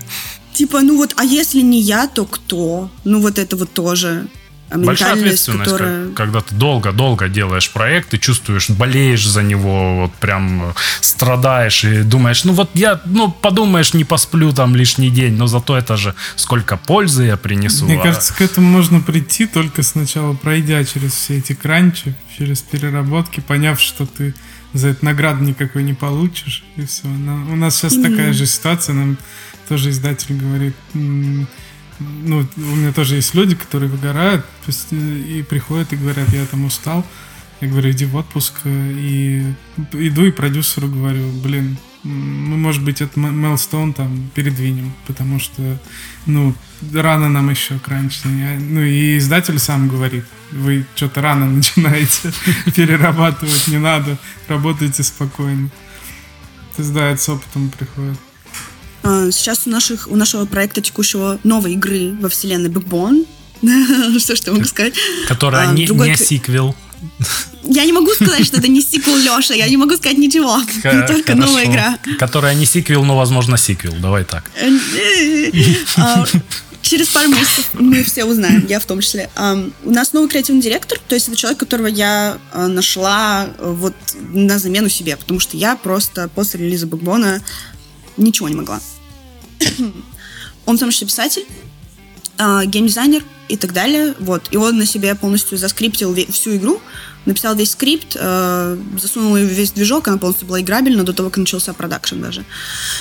Типа, ну вот, а если не я, то кто? Ну вот это вот тоже. А Большая ответственность, которая... когда ты долго-долго делаешь проект, ты чувствуешь, болеешь за него, вот прям страдаешь и думаешь, ну вот я, ну подумаешь, не посплю там лишний день, но зато это же сколько пользы я принесу. Мне а... кажется, к этому можно прийти только сначала пройдя через все эти кранчи, через переработки, поняв, что ты за это награду никакой не получишь, и все. Но у нас сейчас mm-hmm. такая же ситуация, нам тоже издатель говорит, ну, у меня тоже есть люди, которые выгорают и приходят и говорят, я там устал. Я говорю, иди в отпуск. И иду и продюсеру говорю, блин, мы, может быть, этот мейлстоун там передвинем, потому что, ну, рано нам еще кранч. Ну, и издатель сам говорит, вы что-то рано начинаете перерабатывать, не надо, работайте спокойно. То есть, да, с опытом приходит. А, сейчас у, наших, у нашего проекта текущего новой игры во вселенной Backbone, что что могу сказать. Которая а, не, не сиквел. Я не могу сказать, что это не сиквел, Леша. Я не могу сказать ничего. Не только новая игра. Которая не сиквел, но, возможно, сиквел. Давай так. А, Через пару месяцев мы все узнаем, я в том числе. У нас новый креативный директор, то есть это человек, которого я нашла э, вот на замену себе, потому что я просто после релиза Бэкбона ничего не могла. Он сам что писатель, а, геймдизайнер и так далее. Вот. И он на себе полностью заскриптил всю игру, написал весь скрипт, э, засунул весь движок, она полностью была играбельна до того, как начался продакшн даже.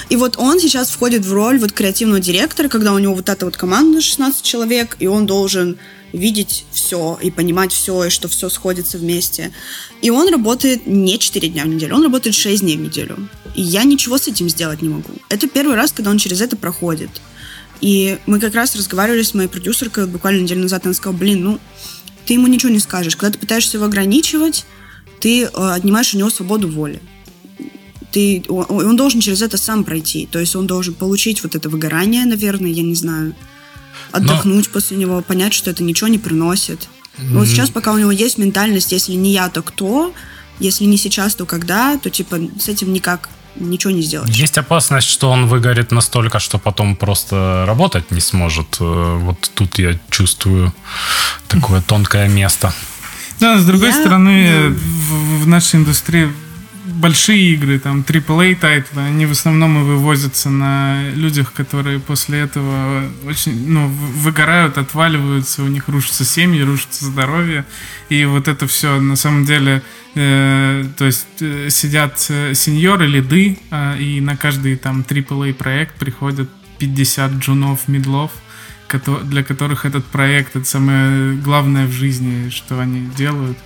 И вот он сейчас входит в роль вот креативного директора, когда у него вот эта вот команда 16 человек, и он должен видеть все и понимать все, и что все сходится вместе. И он работает не 4 дня в неделю, он работает 6 дней в неделю. И я ничего с этим сделать не могу. Это первый раз, когда он через это проходит. И мы как раз разговаривали с моей продюсеркой буквально неделю назад, она сказала, блин, ну, ты ему ничего не скажешь. Когда ты пытаешься его ограничивать, ты э, отнимаешь у него свободу воли. Ты, он должен через это сам пройти. То есть он должен получить вот это выгорание, наверное, я не знаю. Отдохнуть Но... после него, понять, что это ничего не приносит. Mm-hmm. Вот сейчас, пока у него есть ментальность, если не я, то кто? Если не сейчас, то когда? То типа с этим никак ничего не сделать. Есть опасность, что он выгорит настолько, что потом просто работать не сможет. Э, вот тут я чувствую такое тонкое место. Да, с другой я... стороны, да. в, в нашей индустрии большие игры, там, AAA тайтлы, они в основном и вывозятся на людях, которые после этого очень, ну, выгорают, отваливаются, у них рушатся семьи, рушится здоровье. И вот это все на самом деле, э, то есть э, сидят э, сеньоры, лиды, э, и на каждый там AAA проект приходят 50 джунов, мидлов, для которых этот проект это самое главное в жизни, что они делают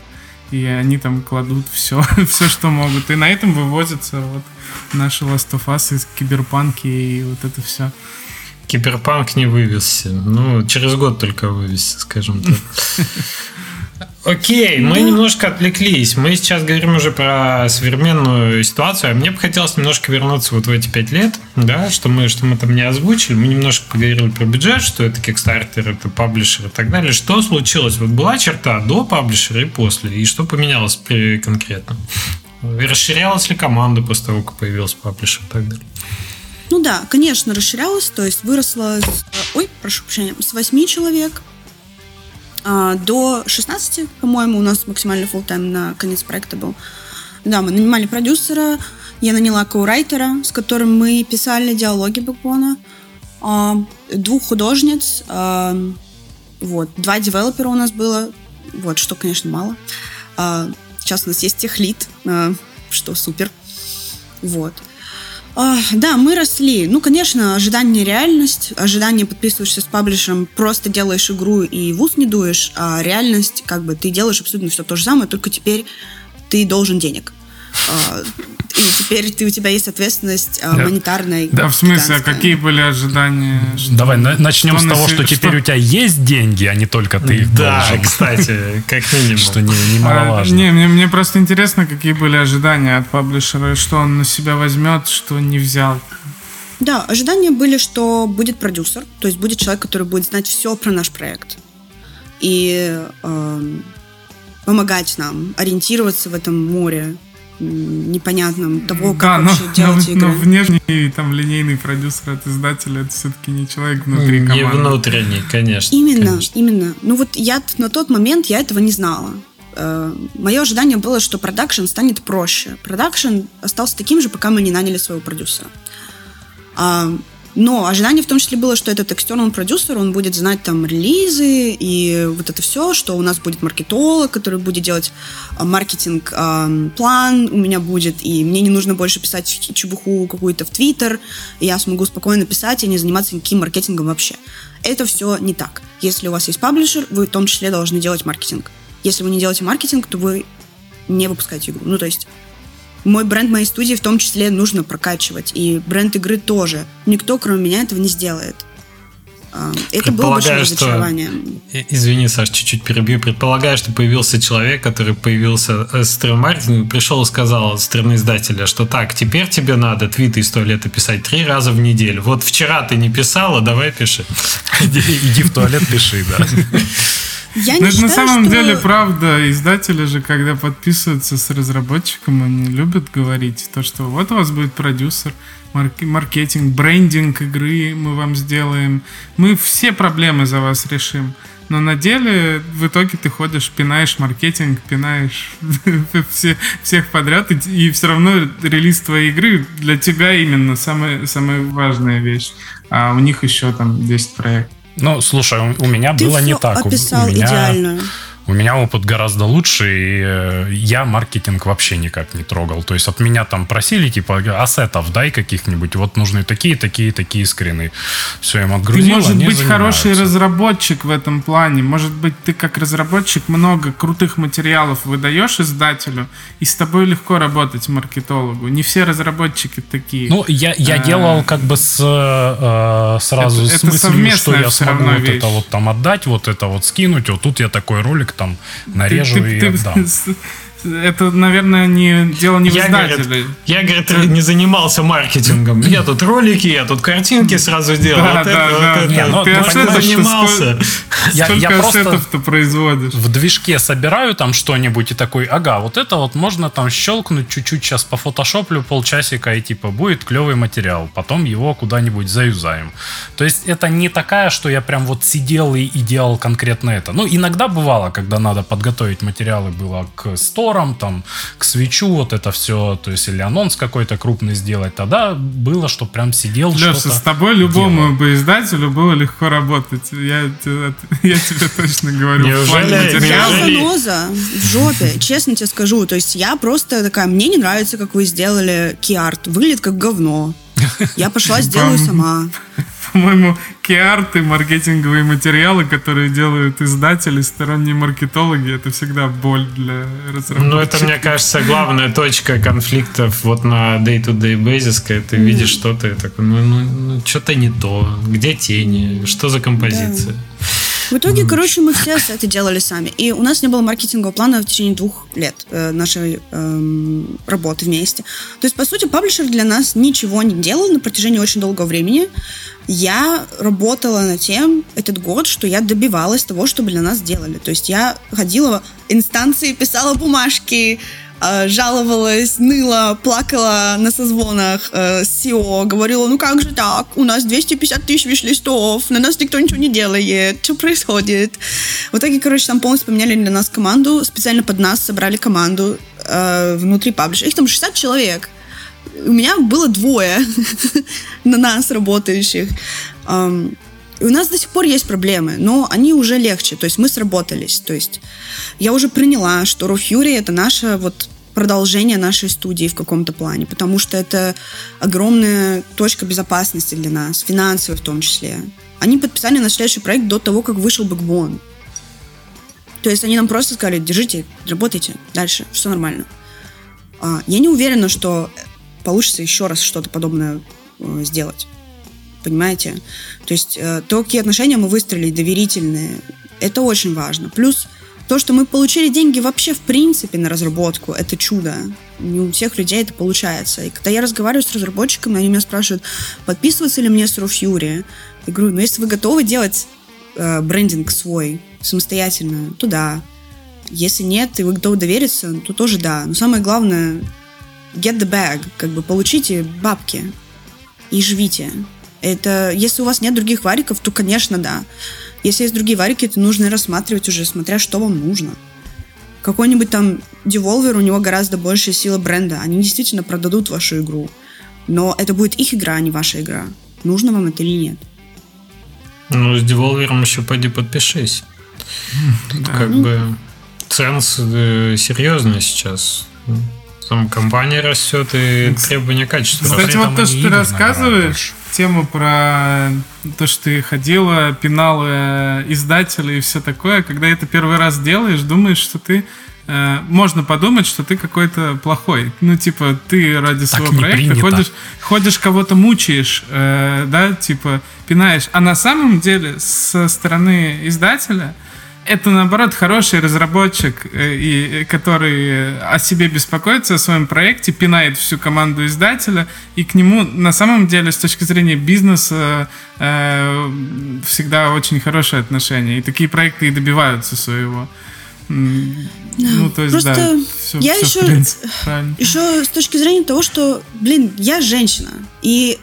и они там кладут все, все, что могут. И на этом вывозятся вот наши Last of Us ы и киберпанки и вот это все. Киберпанк не вывезся. Ну, через год только вывезся, скажем так. Окей, мы да. немножко отвлеклись. Мы сейчас говорим уже про современную ситуацию. А мне бы хотелось немножко вернуться вот в эти пять лет, да, что мы, что мы там не озвучили. Мы немножко поговорили про бюджет, что это Kickstarter, это publisher и так далее. Что случилось? Вот была черта до паблишера и после, и что поменялось конкретно? Расширялась ли команда после того, как появился паблишер и так далее? Ну да, конечно, расширялась, то есть выросла, ой, прошу прощения, с 8 человек до 16, по-моему, у нас максимальный full тайм на конец проекта был. Да, мы нанимали продюсера, я наняла коурайтера, с которым мы писали диалоги Бэкбона, а, двух художниц, а, вот, два девелопера у нас было, вот, что, конечно, мало. Сейчас у нас есть техлит, что супер. Вот. А, да, мы росли. Ну, конечно, ожидание реальность. Ожидание подписываешься с паблишером, просто делаешь игру и в ус не дуешь. А реальность, как бы, ты делаешь абсолютно все то же самое, только теперь ты должен денег. А, и теперь ты, у тебя есть ответственность а, да. монетарная. Да, в смысле, а какие были ожидания? Давай начнем с того, что теперь что? у тебя есть деньги, а не только ты их да, должен. кстати, как минимум. Что немаловажно. Не, мне, мне просто интересно, какие были ожидания от паблишера, что он на себя возьмет, что не взял. Да, ожидания были, что будет продюсер, то есть будет человек, который будет знать все про наш проект. И э, помогать нам ориентироваться в этом море непонятном того, как да, вообще но, делать но, игры. Но внешний там линейный продюсер от издателя это все-таки не человек внутри команды. Не внутренний, конечно. Именно, конечно. именно. Ну вот я на тот момент я этого не знала. Э, Мое ожидание было, что продакшн станет проще. Продакшн остался таким же, пока мы не наняли своего продюсера. А, но ожидание в том числе было, что этот external продюсер, он будет знать там релизы и вот это все, что у нас будет маркетолог, который будет делать а, маркетинг э, план у меня будет, и мне не нужно больше писать чебуху какую-то в Твиттер, я смогу спокойно писать и не заниматься никаким маркетингом вообще. Это все не так. Если у вас есть паблишер, вы в том числе должны делать маркетинг. Если вы не делаете маркетинг, то вы не выпускаете игру. Ну, то есть мой бренд моей студии в том числе нужно прокачивать. И бренд игры тоже. Никто, кроме меня, этого не сделает. А, это было большое разочарование. Что... Извини, Саш, чуть-чуть перебью. Предполагаю, что появился человек, который появился с стрим-маркетинга, пришел и сказал стороны издателя, что так, теперь тебе надо твиты из туалета писать три раза в неделю. Вот вчера ты не писала, давай пиши. Иди в туалет, пиши, да. Я не считаю, на самом что... деле правда. Издатели же, когда подписываются с разработчиком, они любят говорить то, что вот у вас будет продюсер, марк- маркетинг, брендинг игры мы вам сделаем. Мы все проблемы за вас решим. Но на деле в итоге ты ходишь, пинаешь маркетинг, пинаешь все, всех подряд, и, и все равно релиз твоей игры для тебя именно самая, самая важная вещь. А у них еще там 10 проектов. Ну, слушай, у, у меня Ты было не так. Описал у меня, идеально. У меня опыт гораздо лучше, и э, я маркетинг вообще никак не трогал. То есть от меня там просили, типа, ассетов дай каких-нибудь, вот нужны такие, такие, такие скрины. Все, им Ты, отгрузил, может они быть, хороший занимаются. разработчик в этом плане. Может быть, ты как разработчик много крутых материалов выдаешь издателю, и с тобой легко работать маркетологу. Не все разработчики такие. Ну, я, я А, делал как бы с, э, сразу Это- с мыслью, что я смогу вот вещь. это вот там отдать, вот это вот скинуть, вот тут я такой ролик там нарежу ты- и ты- отдам. Это, наверное, не дело не в Я, издателе. говорит, я, говорит, не занимался маркетингом. Я тут ролики, я тут картинки сразу делал. Да, Вот да, это, да. вот это. Не, ну, ты ну, ассетов-то понимаешь, занимался. Я- Сколько я просто- ассетов-то производишь? в движке собираю там что-нибудь и такой, ага, вот это вот можно там щелкнуть чуть-чуть сейчас по фотошоплю полчасика и типа будет клевый материал, потом его куда-нибудь заюзаем. То есть это не такая, что я прям вот сидел и, и делал конкретно это. Ну, иногда бывало, когда надо подготовить материалы было к сторам, там, к свечу, вот это все, то есть или анонс какой-то крупный сделать, тогда было, что прям сидел Леша, что-то с тобой любому делал. бы издателю было легко работать. Я, те- я тебе точно говорю. Неужели-. Я Неужели- заноза в жопе, честно тебе скажу. То есть я просто такая, мне не нравится, как вы сделали киарт. Выглядит как говно. Я пошла, сделаю сама. По-моему, киарты, маркетинговые материалы, которые делают издатели, сторонние маркетологи, это всегда боль для разработчиков. Ну, это, мне кажется, главная точка конфликтов вот на day-to-day basis, когда ты видишь что-то и такой, ну, ну, что-то не то, где тени, что за композиция. В итоге, короче, мы все это делали сами. И у нас не было маркетингового плана в течение двух лет э, нашей эм, работы вместе. То есть, по сути, паблишер для нас ничего не делал на протяжении очень долгого времени. Я работала над тем этот год, что я добивалась того, чтобы для нас делали. То есть я ходила в инстанции, писала бумажки, э, жаловалась, ныла, плакала на созвонах э, с SEO, говорила, ну как же так, у нас 250 тысяч виш-листов, на нас никто ничего не делает, что происходит? В итоге, короче, там полностью поменяли для нас команду, специально под нас собрали команду э, внутри паблиша. Их там 60 человек. У меня было двое на нас работающих. Ам, и у нас до сих пор есть проблемы, но они уже легче, то есть мы сработались. То есть я уже приняла, что Fury это наше вот продолжение нашей студии в каком-то плане, потому что это огромная точка безопасности для нас, финансовой в том числе. Они подписали на следующий проект до того, как вышел Backbone. То есть они нам просто сказали, держите, работайте дальше, все нормально. А, Я не уверена, что получится еще раз что-то подобное э, сделать. Понимаете? То есть э, то, какие отношения мы выстроили, доверительные, это очень важно. Плюс то, что мы получили деньги вообще в принципе на разработку, это чудо. Не у всех людей это получается. И когда я разговариваю с разработчиками, они меня спрашивают, подписываться ли мне с Fury. Я говорю, ну если вы готовы делать э, брендинг свой самостоятельно, то да. Если нет, и вы готовы довериться, то тоже да. Но самое главное, get the bag, как бы получите бабки и живите. Это, если у вас нет других вариков, то, конечно, да. Если есть другие варики, то нужно рассматривать уже, смотря что вам нужно. Какой-нибудь там Devolver, у него гораздо большая сила бренда. Они действительно продадут вашу игру. Но это будет их игра, а не ваша игра. Нужно вам это или нет. Ну, с Devolver еще пойди подпишись. Как бы ценс э, серьезный сейчас. Там компания растет и требования качества. Кстати, вот то, что ты рассказываешь, тему про то, что ты ходила, пинала издателей и все такое, когда это первый раз делаешь, думаешь, что ты э, можно подумать, что ты какой-то плохой. Ну, типа, ты ради своего не проекта принято. ходишь, ходишь кого-то мучаешь, э, да, типа, пинаешь. А на самом деле, со стороны издателя, это, наоборот, хороший разработчик, э, и, который о себе беспокоится, о своем проекте, пинает всю команду издателя, и к нему, на самом деле, с точки зрения бизнеса, э, всегда очень хорошее отношение. И такие проекты и добиваются своего. Ну, то есть, Просто да, все, я все, еще, еще с точки зрения того, что, блин, я женщина, и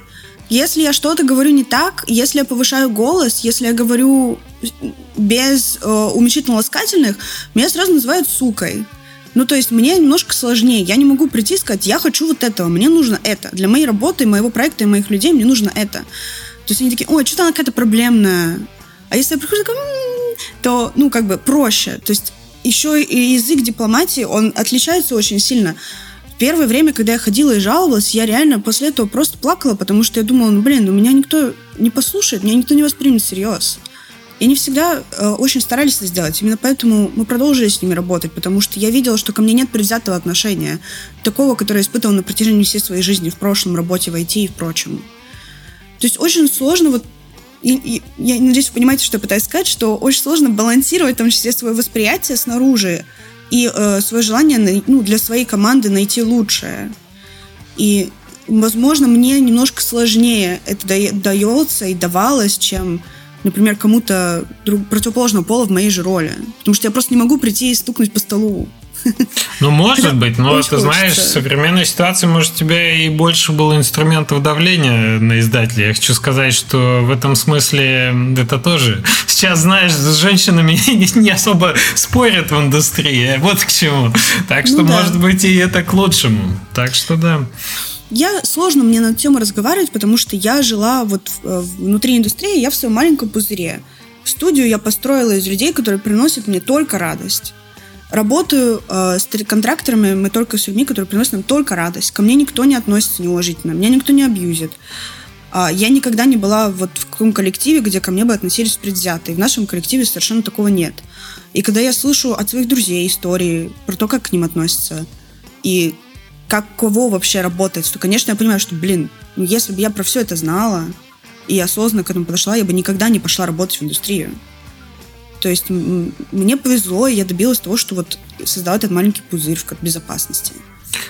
если я что-то говорю не так, если я повышаю голос, если я говорю без э, уменьшительно-ласкательных, меня сразу называют сукой. Ну, то есть мне немножко сложнее. Я не могу прийти и сказать, я хочу вот этого, мне нужно это. Для моей работы, моего проекта и моих людей мне нужно это. То есть они такие, ой, что-то она какая-то проблемная. А если я прихожу, такая, то, ну, как бы проще. То есть еще и язык дипломатии, он отличается очень сильно. Первое время, когда я ходила и жаловалась, я реально после этого просто плакала, потому что я думала, ну, блин, ну, меня никто не послушает, меня никто не воспримет всерьез. И они всегда э, очень старались это сделать. Именно поэтому мы продолжили с ними работать, потому что я видела, что ко мне нет предвзятого отношения, такого, которое я испытывала на протяжении всей своей жизни в прошлом, работе в IT и прочем. То есть очень сложно вот и, и я надеюсь, вы понимаете, что я пытаюсь сказать, что очень сложно балансировать в том числе свое восприятие снаружи и э, свое желание ну, для своей команды найти лучшее. И, возможно, мне немножко сложнее это дается и давалось, чем, например, кому-то друг, противоположного пола в моей же роли. Потому что я просто не могу прийти и стукнуть по столу. Ну, может быть, но ты знаешь, в современной ситуации, может, у тебя и больше было инструментов давления на издателя. Я хочу сказать, что в этом смысле это тоже... Сейчас, знаешь, с женщинами не особо спорят в индустрии. Вот к чему. Так что, ну, да. может быть, и это к лучшему. Так что, да. Я сложно мне на эту тему разговаривать, потому что я жила вот э, внутри индустрии, я в своем маленьком пузыре. Студию я построила из людей, которые приносят мне только радость. Работаю э, с контракторами, мы только с людьми, которые приносят нам только радость. Ко мне никто не относится неуважительно, меня никто не абьюзит. Э, я никогда не была вот в таком коллективе, где ко мне бы относились предвзято. И в нашем коллективе совершенно такого нет. И когда я слышу от своих друзей истории про то, как к ним относятся, и как кого вообще работает, то, конечно, я понимаю, что, блин, ну, если бы я про все это знала и осознанно к этому подошла, я бы никогда не пошла работать в индустрию. То есть мне повезло, и я добилась того, что вот создала этот маленький пузырь в безопасности.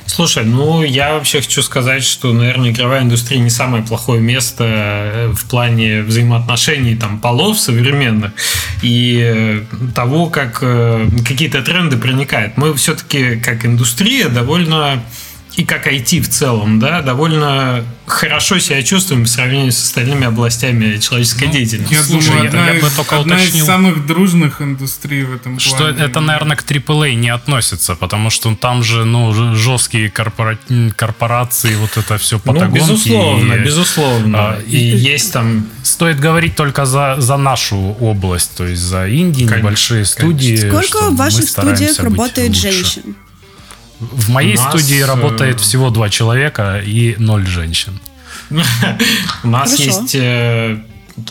Слушай, ну я вообще хочу сказать, что, наверное, игровая индустрия не самое плохое место э, в плане взаимоотношений там полов современных и э, того, как э, какие-то тренды проникают. Мы все-таки как индустрия довольно и как IT в целом, да, довольно хорошо себя чувствуем в сравнении с остальными областями человеческой ну, деятельности. Я Слушай, думаю, одна, я, я бы только одна уточнил, из самых дружных индустрий в этом что плане. Что это, наверное, к AAA не относится, потому что там же, ну, жесткие корпора... корпорации, вот это все патагонки. Ну, безусловно, и, безусловно. А, и, и есть там... Стоит говорить только за, за нашу область, то есть за Индии, конечно, небольшие студии. Сколько в ваших студиях работает женщин? В моей студии э, работает всего два человека и ноль женщин. У нас есть э,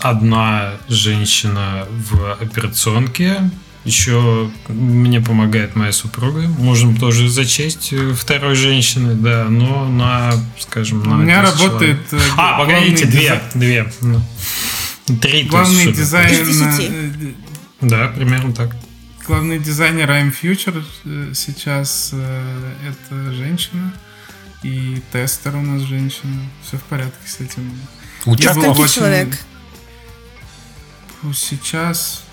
одна женщина в операционке. Еще мне помогает моя супруга. Можем тоже зачесть э, второй женщины, да, но на, скажем, на. У меня работает. А, погодите, две, две. Три. Главный дизайн. Да, примерно так. Главный дизайнер I'm Future э, сейчас э, это женщина. И тестер у нас женщина. Все в порядке с этим. У тебя сколько очень... человек? Сейчас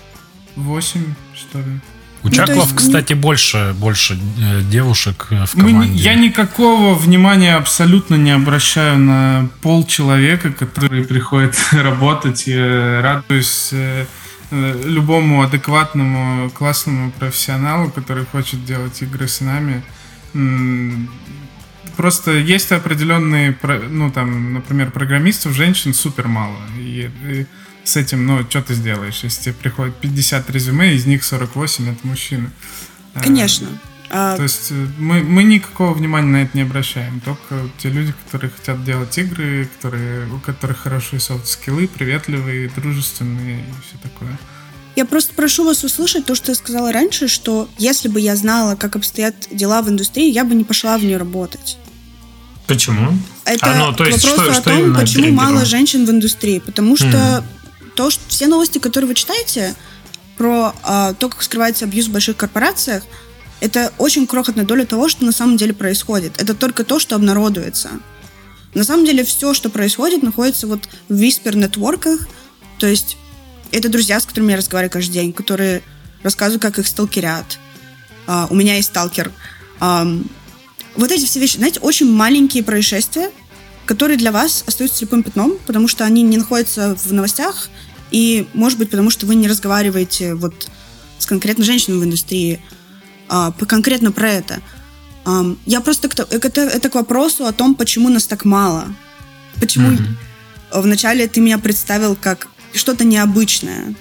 8, что ли. У ну, Чаклов, есть... кстати, больше, больше э, девушек в команде. Мы, я никакого внимания абсолютно не обращаю на пол человека, который приходит работать. И радуюсь любому адекватному, классному профессионалу, который хочет делать игры с нами. Просто есть определенные, ну там, например, программистов, женщин супер мало. И, и с этим, ну, что ты сделаешь, если тебе приходит 50 резюме, из них 48 это мужчины. Конечно. А... То есть э, мы, мы никакого внимания на это не обращаем. Только те люди, которые хотят делать игры, которые, у которых хорошие софт-скиллы, приветливые, дружественные и все такое. Я просто прошу вас услышать то, что я сказала раньше, что если бы я знала, как обстоят дела в индустрии, я бы не пошла в нее работать. Почему? Это а, ну, то есть, к вопросу что, о том, почему мало женщин в индустрии. Потому что mm. то, что все новости, которые вы читаете, про э, то, как скрывается абьюз в больших корпорациях, это очень крохотная доля того, что на самом деле происходит. Это только то, что обнародуется. На самом деле все, что происходит, находится вот в виспер-нетворках, то есть это друзья, с которыми я разговариваю каждый день, которые рассказывают, как их сталкерят. Uh, у меня есть сталкер. Um, вот эти все вещи, знаете, очень маленькие происшествия, которые для вас остаются слепым пятном, потому что они не находятся в новостях, и, может быть, потому что вы не разговариваете вот с конкретно женщинами в индустрии, а, конкретно про это. А, я просто это, это к вопросу о том, почему нас так мало. Почему mm-hmm. вначале ты меня представил как что-то необычное.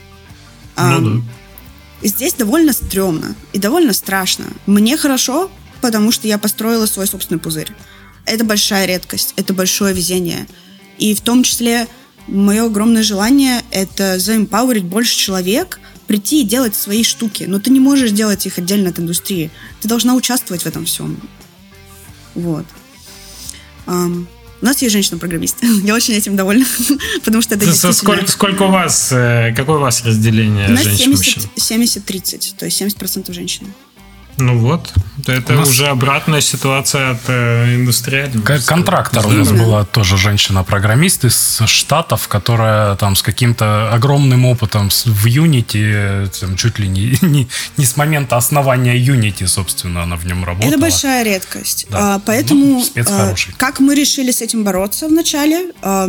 А, ну, да. Здесь довольно стрёмно и довольно страшно. Мне хорошо, потому что я построила свой собственный пузырь. Это большая редкость, это большое везение. И в том числе мое огромное желание — это заэмпауэрить больше человек, прийти и делать свои штуки. Но ты не можешь делать их отдельно от индустрии. Ты должна участвовать в этом всем. Вот. Um, у нас есть женщина-программист. Я очень этим довольна, потому что это действительно... Сколько, сколько у вас, э, какое у вас разделение женщин? У нас 70-30, то есть 70% женщин. Ну вот, это нас... уже обратная ситуация от э, индустриального. Как контрактор у нас была тоже женщина-программист из Штатов, которая там с каким-то огромным опытом в Unity, там, чуть ли не, не, не с момента основания Unity, собственно, она в нем работала. Это большая редкость. Да. А, поэтому, ну, спец а, хороший. как мы решили с этим бороться вначале, а,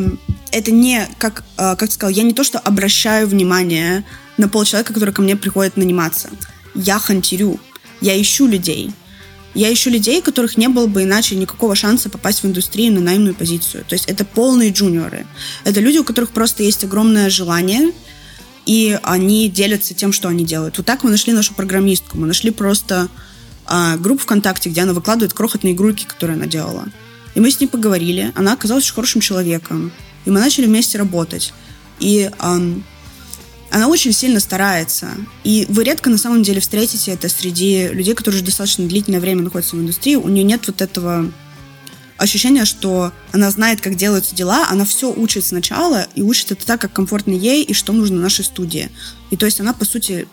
это не, как, а, как ты сказал, я не то, что обращаю внимание на полчеловека, который ко мне приходит наниматься. Я хантерю я ищу людей. Я ищу людей, которых не было бы иначе никакого шанса попасть в индустрию на наемную позицию. То есть это полные джуниоры. Это люди, у которых просто есть огромное желание, и они делятся тем, что они делают. Вот так мы нашли нашу программистку. Мы нашли просто а, группу ВКонтакте, где она выкладывает крохотные игрульки, которые она делала. И мы с ней поговорили. Она оказалась очень хорошим человеком. И мы начали вместе работать. И ам, она очень сильно старается. И вы редко на самом деле встретите это среди людей, которые уже достаточно длительное время находятся в индустрии. У нее нет вот этого ощущения, что она знает, как делаются дела, она все учит сначала и учит это так, как комфортно ей и что нужно нашей студии. И то есть она, по сути,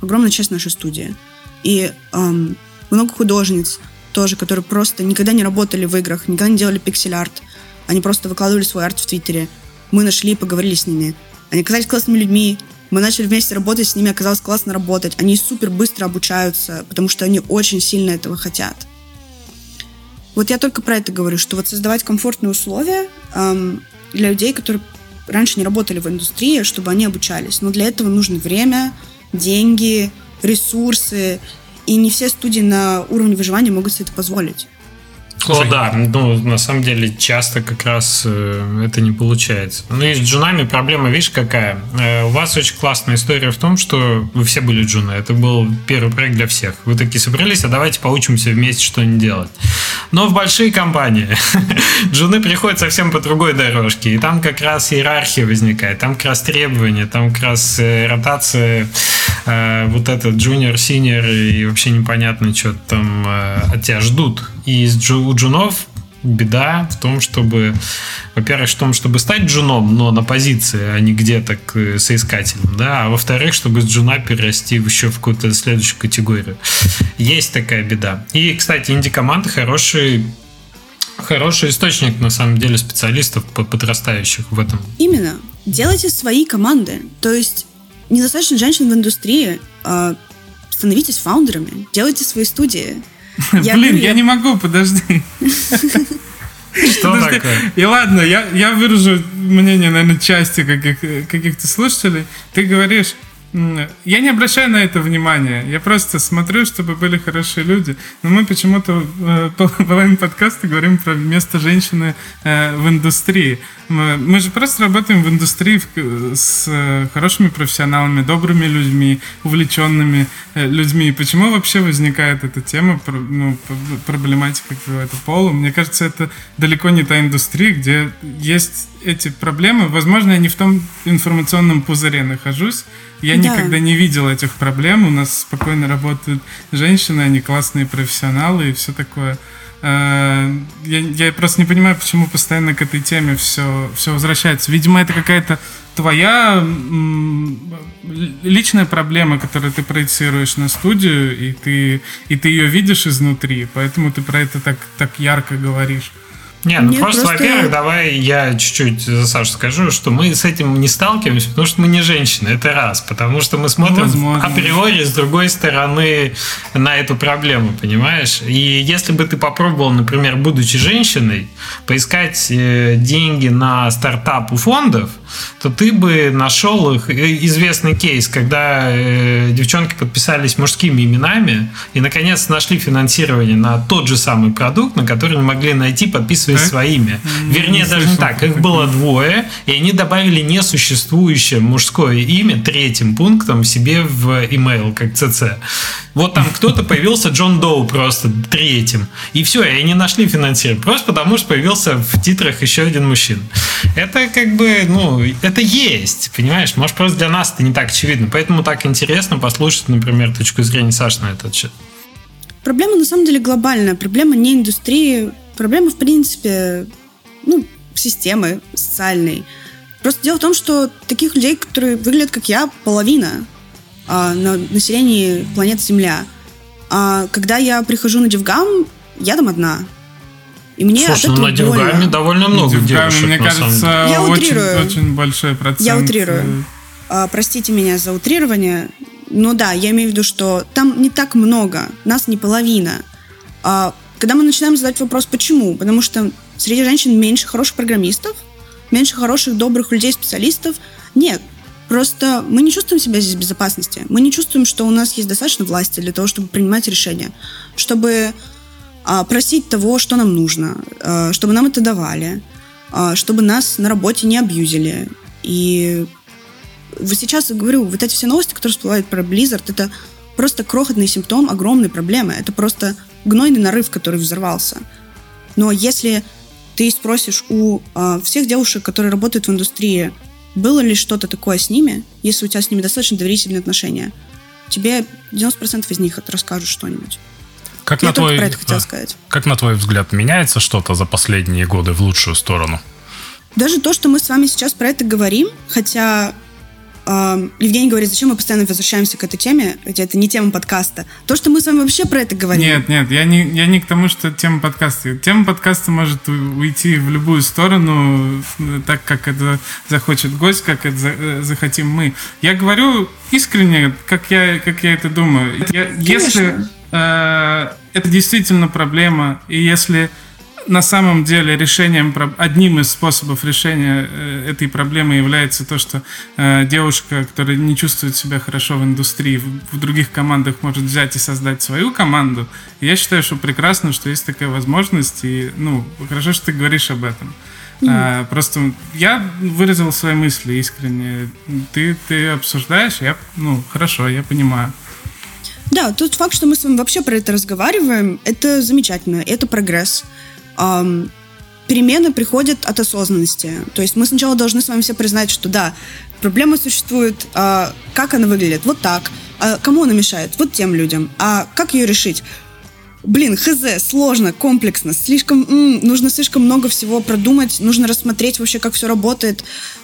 огромная часть нашей студии. И эм, много художниц тоже, которые просто никогда не работали в играх, никогда не делали пиксель-арт. Они просто выкладывали свой арт в Твиттере. Мы нашли и поговорили с ними. Они оказались классными людьми. Мы начали вместе работать с ними, оказалось классно работать. Они супер быстро обучаются, потому что они очень сильно этого хотят. Вот я только про это говорю, что вот создавать комфортные условия эм, для людей, которые раньше не работали в индустрии, чтобы они обучались. Но для этого нужно время, деньги, ресурсы. И не все студии на уровне выживания могут себе это позволить. Слушай, О, да, ну, на самом деле, часто как раз э, это не получается. Ну, и с джунами проблема, видишь, какая? Э, у вас очень классная история в том, что вы все были джуны. Это был первый проект для всех. Вы такие собрались, а давайте поучимся вместе что-нибудь делать. Но в большие компании джуны приходят совсем по другой дорожке. И там как раз иерархия возникает, там как раз требования, там как раз э, ротация э, вот этот junior, senior и вообще непонятно, что там э, от тебя ждут. И у джунов беда в том, чтобы, во-первых, в том, чтобы стать джуном, но на позиции, а не где-то к соискателям, да, а во-вторых, чтобы с джуна перерасти еще в какую-то следующую категорию. Есть такая беда. И, кстати, инди-команда хороший хороший источник, на самом деле, специалистов подрастающих в этом. Именно. Делайте свои команды. То есть недостаточно женщин в индустрии. А становитесь фаундерами, делайте свои студии. Я Блин, я не могу, подожди. Что такое? И ладно, я, я выражу мнение, наверное, части каких, каких-то слушателей. Ты говоришь, я не обращаю на это внимания. Я просто смотрю, чтобы были хорошие люди. Но мы почему-то э, половину подкаста говорим про место женщины э, в индустрии. Мы, же просто работаем в индустрии с э, хорошими профессионалами, добрыми людьми, увлеченными людьми. Почему вообще возникает эта тема, ну, проблематика какого-то пола? Мне кажется, это далеко не та индустрия, где есть эти проблемы. Возможно, я не в том информационном пузыре нахожусь, я да. никогда не видел этих проблем. У нас спокойно работают женщины, они классные профессионалы и все такое. Э, я, я просто не понимаю, почему постоянно к этой теме все, все возвращается. Видимо, это какая-то твоя личная проблема, которую ты проецируешь на студию, и ты, и ты ее видишь изнутри, поэтому ты про это так, так ярко говоришь. Не, ну Нет, просто, просто, во-первых, давай я чуть-чуть за Сашу скажу, что мы с этим не сталкиваемся, потому что мы не женщины, это раз. Потому что мы смотрим Возможно. априори с другой стороны на эту проблему, понимаешь? И если бы ты попробовал, например, будучи женщиной, поискать э, деньги на стартап у фондов, то ты бы нашел их э, известный кейс, когда э, девчонки подписались мужскими именами и наконец нашли финансирование на тот же самый продукт, на который не могли найти, подписываясь своими. Вернее, даже не так. Их было двое, и они добавили несуществующее мужское имя третьим пунктом себе в email, как ЦЦ. Вот там кто-то появился Джон Доу просто третьим. И все, и они нашли финансирование. Просто потому, что появился в титрах еще один мужчина. Это как бы, ну, это есть, понимаешь? Может, просто для нас это не так очевидно. Поэтому так интересно послушать, например, точку зрения Саши на этот счет. Проблема на самом деле глобальная. Проблема не индустрии. Проблема, в принципе, ну, системы социальной. Просто дело в том, что таких людей, которые выглядят как я, половина а, на населении планеты Земля. А когда я прихожу на DevGAMM, я там одна. И мне Слушай, от этого ну, на DevGAMM е довольно много DevGAMM е, девушек, мне кажется, я очень, утрирую. очень большой процент. Я утрирую. А, простите меня за утрирование, но да, я имею в виду, что там не так много, нас не половина. А, когда мы начинаем задать вопрос, почему? Потому что среди женщин меньше хороших программистов, меньше хороших, добрых людей, специалистов. Нет, Просто мы не чувствуем себя здесь в безопасности. Мы не чувствуем, что у нас есть достаточно власти для того, чтобы принимать решения, чтобы а, просить того, что нам нужно, а, чтобы нам это давали, а, чтобы нас на работе не абьюзили. И сейчас говорю, вот эти все новости, которые всплывают про Blizzard, это просто крохотный симптом огромной проблемы. Это просто гнойный нарыв, который взорвался. Но если ты спросишь у э, всех девушек, которые работают в индустрии, было ли что-то такое с ними, если у тебя с ними достаточно доверительные отношения, тебе 90% из них расскажут что-нибудь. Как Я на твой, про это хотел сказать. Как на твой взгляд, меняется что-то за последние годы в лучшую сторону? Даже то, что мы с вами сейчас про это говорим, хотя Евгений говорит, зачем мы постоянно возвращаемся к этой теме, хотя это не тема подкаста. То, что мы с вами вообще про это говорим. Нет, нет, я не, я не к тому, что тема подкаста. Тема подкаста может уйти в любую сторону, так как это захочет гость, как это э, захотим мы. Я говорю искренне, как я, как я это думаю. Я, если э, это действительно проблема, и если на самом деле решением, одним из способов решения э, этой проблемы является то, что э, девушка, которая не чувствует себя хорошо в индустрии, в, других командах может взять и создать свою команду. я считаю, что прекрасно, что есть такая возможность, и ну хорошо, что ты говоришь об этом. Mm. А, просто я выразил свои мысли искренне. Ты, ты обсуждаешь, я, ну, хорошо, я понимаю. Да, тот факт, что мы с вами вообще про это разговариваем, это замечательно, это прогресс эм, перемены приходят от осознанности. То есть мы сначала должны с вами все признать, что да, проблема существует, а как она выглядит? Вот так. А кому она мешает? Вот тем людям. А как ее решить? Блин, хз, сложно, комплексно, слишком, м, нужно слишком много всего продумать, нужно рассмотреть вообще, как все работает.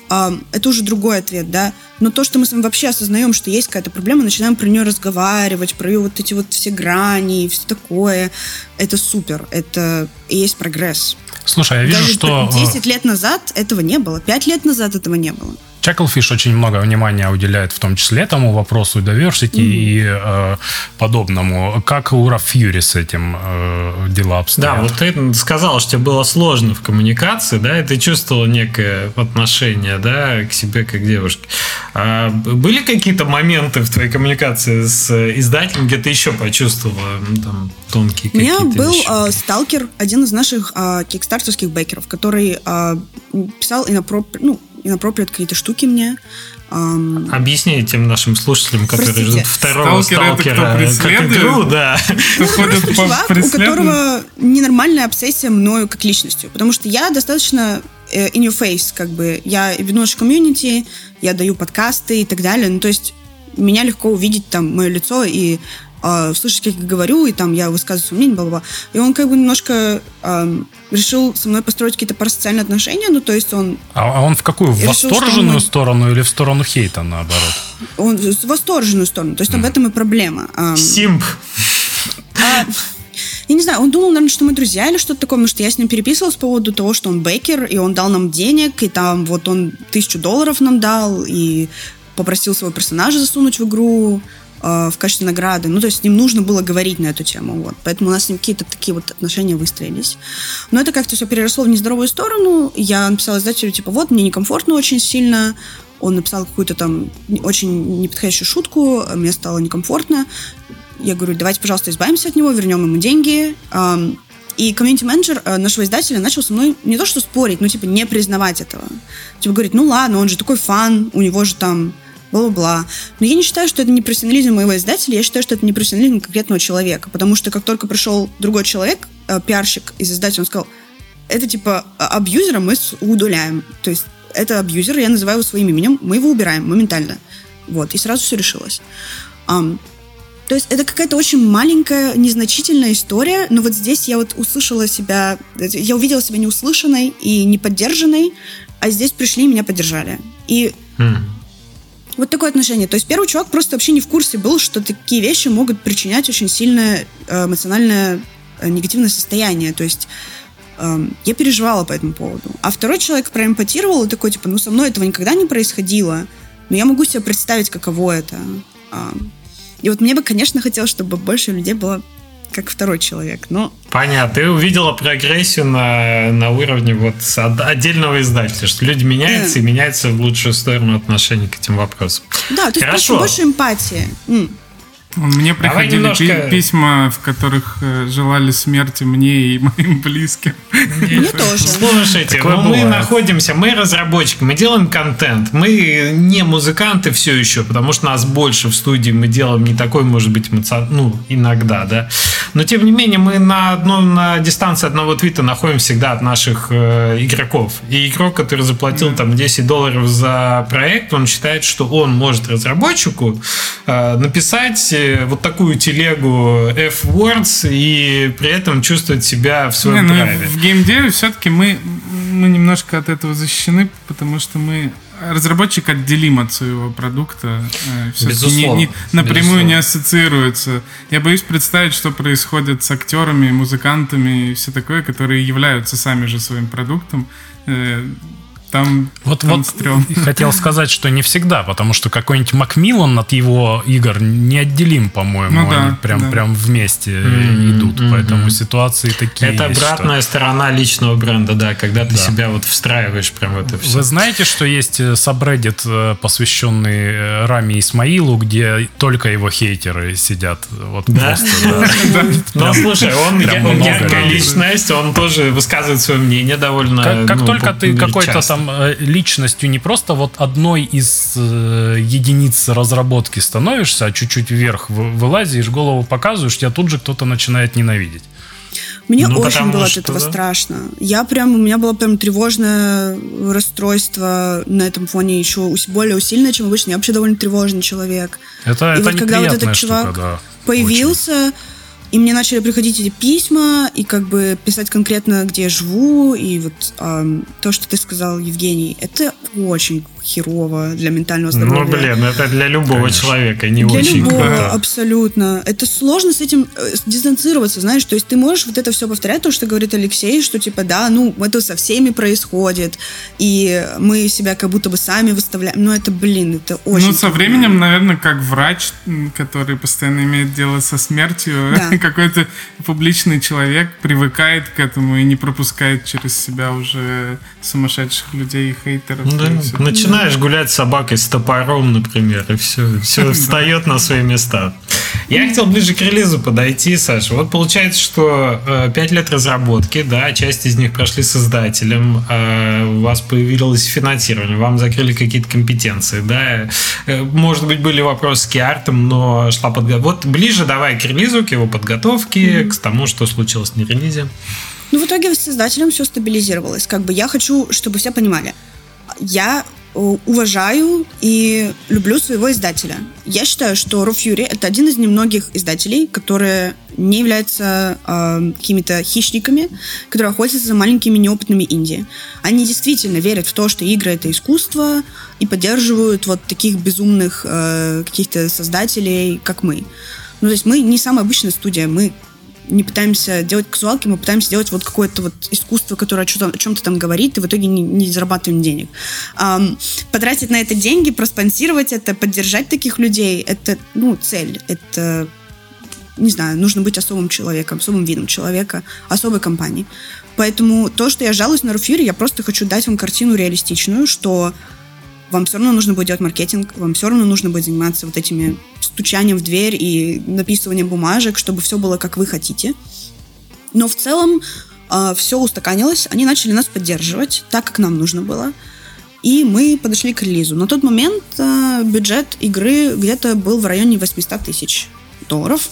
А, это уже другой ответ, да. Но то, что мы с вами вообще осознаем, что есть какая-то проблема, начинаем про нее разговаривать, про ее вот эти вот все грани и все такое, это супер, это и есть прогресс. Слушай, я вижу, Даже что... 10 лет назад этого не было, 5 лет назад этого не было. Chucklefish очень много внимания уделяет в том числе этому вопросу diversity mm-hmm. и э, подобному. Как у Rough Fury с этим э, дела обстоят? Да, вот ты сказал, что тебе было сложно в коммуникации, да, и ты чувствовал некое отношение, да, к себе как к девушке. А были какие-то моменты в твоей коммуникации с издателем, где ты еще почувствовала там, тонкие какие-то У меня был э, сталкер, один из наших э, кикстартерских бейкеров, который э, писал инопроп... ну, inappropriate какие-то штуки мне. Um, Объясни тем нашим слушателям, которые Простите. ждут второго Сталкер сталкера, кто как игру, да. Чувак, у которого ненормальная обсессия мною как личностью, потому что я достаточно э, in your face, как бы, я веду наш комьюнити, я даю подкасты и так далее, ну, то есть меня легко увидеть там мое лицо и э, слышать, как я говорю, и там я высказываю свое мнение, бла-бла. И он как бы немножко э, решил со мной построить какие-то парасоциальные отношения, ну, то есть он... А, а он в какую? В решил, восторженную мы... сторону или в сторону хейта, наоборот? Он в восторженную сторону, то есть mm. об этом и проблема. Симп. А, я не знаю, он думал, наверное, что мы друзья или что-то такое, потому что я с ним переписывалась по поводу того, что он бейкер, и он дал нам денег, и там вот он тысячу долларов нам дал, и попросил своего персонажа засунуть в игру э, в качестве награды. Ну, то есть с ним нужно было говорить на эту тему. Вот. Поэтому у нас с ним какие-то такие вот отношения выстроились. Но это как-то все переросло в нездоровую сторону. Я написала издателю, типа, вот, мне некомфортно очень сильно. Он написал какую-то там очень неподходящую шутку, мне стало некомфортно. Я говорю, давайте, пожалуйста, избавимся от него, вернем ему деньги. И комьюнити-менеджер э, нашего издателя начал со мной не то что спорить, но типа не признавать этого. Типа говорит, ну ладно, он же такой фан, у него же там бла-бла-бла. Но я не считаю, что это не профессионализм моего издателя, я считаю, что это не профессионализм конкретного человека. Потому что как только пришел другой человек, э, пиарщик из издателя, он сказал, это типа а, абьюзера мы удаляем. То есть это абьюзер, я называю его своим именем, мы его убираем моментально. Вот, и сразу все решилось. Um, то есть это какая-то очень маленькая, незначительная история, но вот здесь я вот услышала себя, я увидела себя неуслышанной и неподдержанной, а здесь пришли и меня поддержали. И mm. Вот такое отношение. То есть первый чувак просто вообще не в курсе был, что такие вещи могут причинять очень сильное э, эмоциональное э, негативное состояние. То есть эм, я переживала по этому поводу. А второй человек проэмпатировал и такой, типа, ну, со мной этого никогда не происходило, но я могу себе представить, каково это. И вот мне бы, конечно, хотелось, чтобы больше людей было как второй человек, но... Понятно. Ты увидела прогрессию на, на уровне вот отдельного издателя, что люди меняются да. и меняются в лучшую сторону отношения к этим вопросам. Да, то есть Хорошо. больше эмпатии. Мне приходили немножко... письма, в которых э, желали смерти мне и моим близким. Мне тоже. Слушайте, ну мы находимся, мы разработчики, мы делаем контент, мы не музыканты все еще, потому что нас больше в студии, мы делаем не такой, может быть, эмоциональный, ну, иногда, да. Но, тем не менее, мы на, одном, на дистанции одного твита находим всегда от наших э, игроков. И игрок, который заплатил там 10 долларов за проект, он считает, что он может разработчику э, написать вот такую телегу F-words и при этом чувствовать себя в своем Не, ну, праве. В геймдеве все-таки мы, мы немножко от этого защищены, потому что мы разработчик отделим от своего продукта. Э, Безусловно. Не, не, напрямую Безусловно. не ассоциируется. Я боюсь представить, что происходит с актерами, музыкантами и все такое, которые являются сами же своим продуктом. Э, там, вот, там вот стрём. хотел сказать, что не всегда, потому что какой-нибудь Макмиллан от его игр неотделим, по-моему. Ну, да, Они прям, да. прям вместе mm-hmm, идут. Mm-hmm. Поэтому ситуации такие Это есть, обратная что... сторона личного бренда, да, когда ты да. себя вот встраиваешь прям в это все. Вы знаете, что есть сабреддит, э, посвященный э, Раме Исмаилу, где только его хейтеры сидят. Вот да? просто, Ну, слушай, он яркая личность, он тоже высказывает свое мнение довольно Как ну, только ты какой-то там Э, личностью не просто вот одной из э, единиц разработки становишься, а чуть-чуть вверх вылазишь, голову показываешь, тебя тут же кто-то начинает ненавидеть. Мне ну, очень было от этого да? страшно. Я прям, у меня было прям тревожное расстройство на этом фоне еще более усиленное, чем обычно. Я вообще довольно тревожный человек. Это, и это вот когда вот этот чувак штука, да, появился, очень. И мне начали приходить эти письма, и как бы писать конкретно, где я живу, и вот э, то, что ты сказал, Евгений, это очень херово для ментального ну, здоровья. Ну, блин, это для любого Конечно. человека не для очень любого, круто. абсолютно. Это сложно с этим э, дистанцироваться, знаешь, то есть ты можешь вот это все повторять, то, что говорит Алексей, что типа, да, ну, это со всеми происходит, и мы себя как будто бы сами выставляем, но это, блин, это очень... Ну, со временем, наверное, как врач, который постоянно имеет дело со смертью, да. какой-то публичный человек привыкает к этому и не пропускает через себя уже сумасшедших людей и хейтеров. Да, и начинает начинаешь гулять с собакой с топором, например, и все, все встает на свои места. Я хотел ближе к релизу подойти, Саша. Вот получается, что э, 5 лет разработки, да, часть из них прошли с издателем, э, у вас появилось финансирование, вам закрыли какие-то компетенции, да. Э, может быть, были вопросы с киартом, но шла подготовка. Вот ближе давай к релизу, к его подготовке, mm-hmm. к тому, что случилось на релизе. Ну, в итоге с издателем все стабилизировалось. Как бы я хочу, чтобы все понимали. Я уважаю и люблю своего издателя. Я считаю, что Raw Fury — это один из немногих издателей, которые не являются э, какими-то хищниками, которые охотятся за маленькими неопытными инди. Они действительно верят в то, что игры — это искусство, и поддерживают вот таких безумных э, каких-то создателей, как мы. Ну, то есть мы не самая обычная студия, мы не пытаемся делать казуалки, мы пытаемся делать вот какое-то вот искусство, которое о, чем-то, о чем-то там говорит, и в итоге не, не зарабатываем денег. Um, потратить на это деньги, проспонсировать это, поддержать таких людей, это, ну, цель. Это, не знаю, нужно быть особым человеком, особым видом человека, особой компанией. Поэтому то, что я жалуюсь на Руфире, я просто хочу дать вам картину реалистичную, что вам все равно нужно будет делать маркетинг, вам все равно нужно будет заниматься вот этими стучанием в дверь и написыванием бумажек, чтобы все было как вы хотите. Но в целом э, а, все устаканилось, они начали нас поддерживать так, как нам нужно было. И мы подошли к релизу. На тот момент э, бюджет игры где-то был в районе 800 тысяч долларов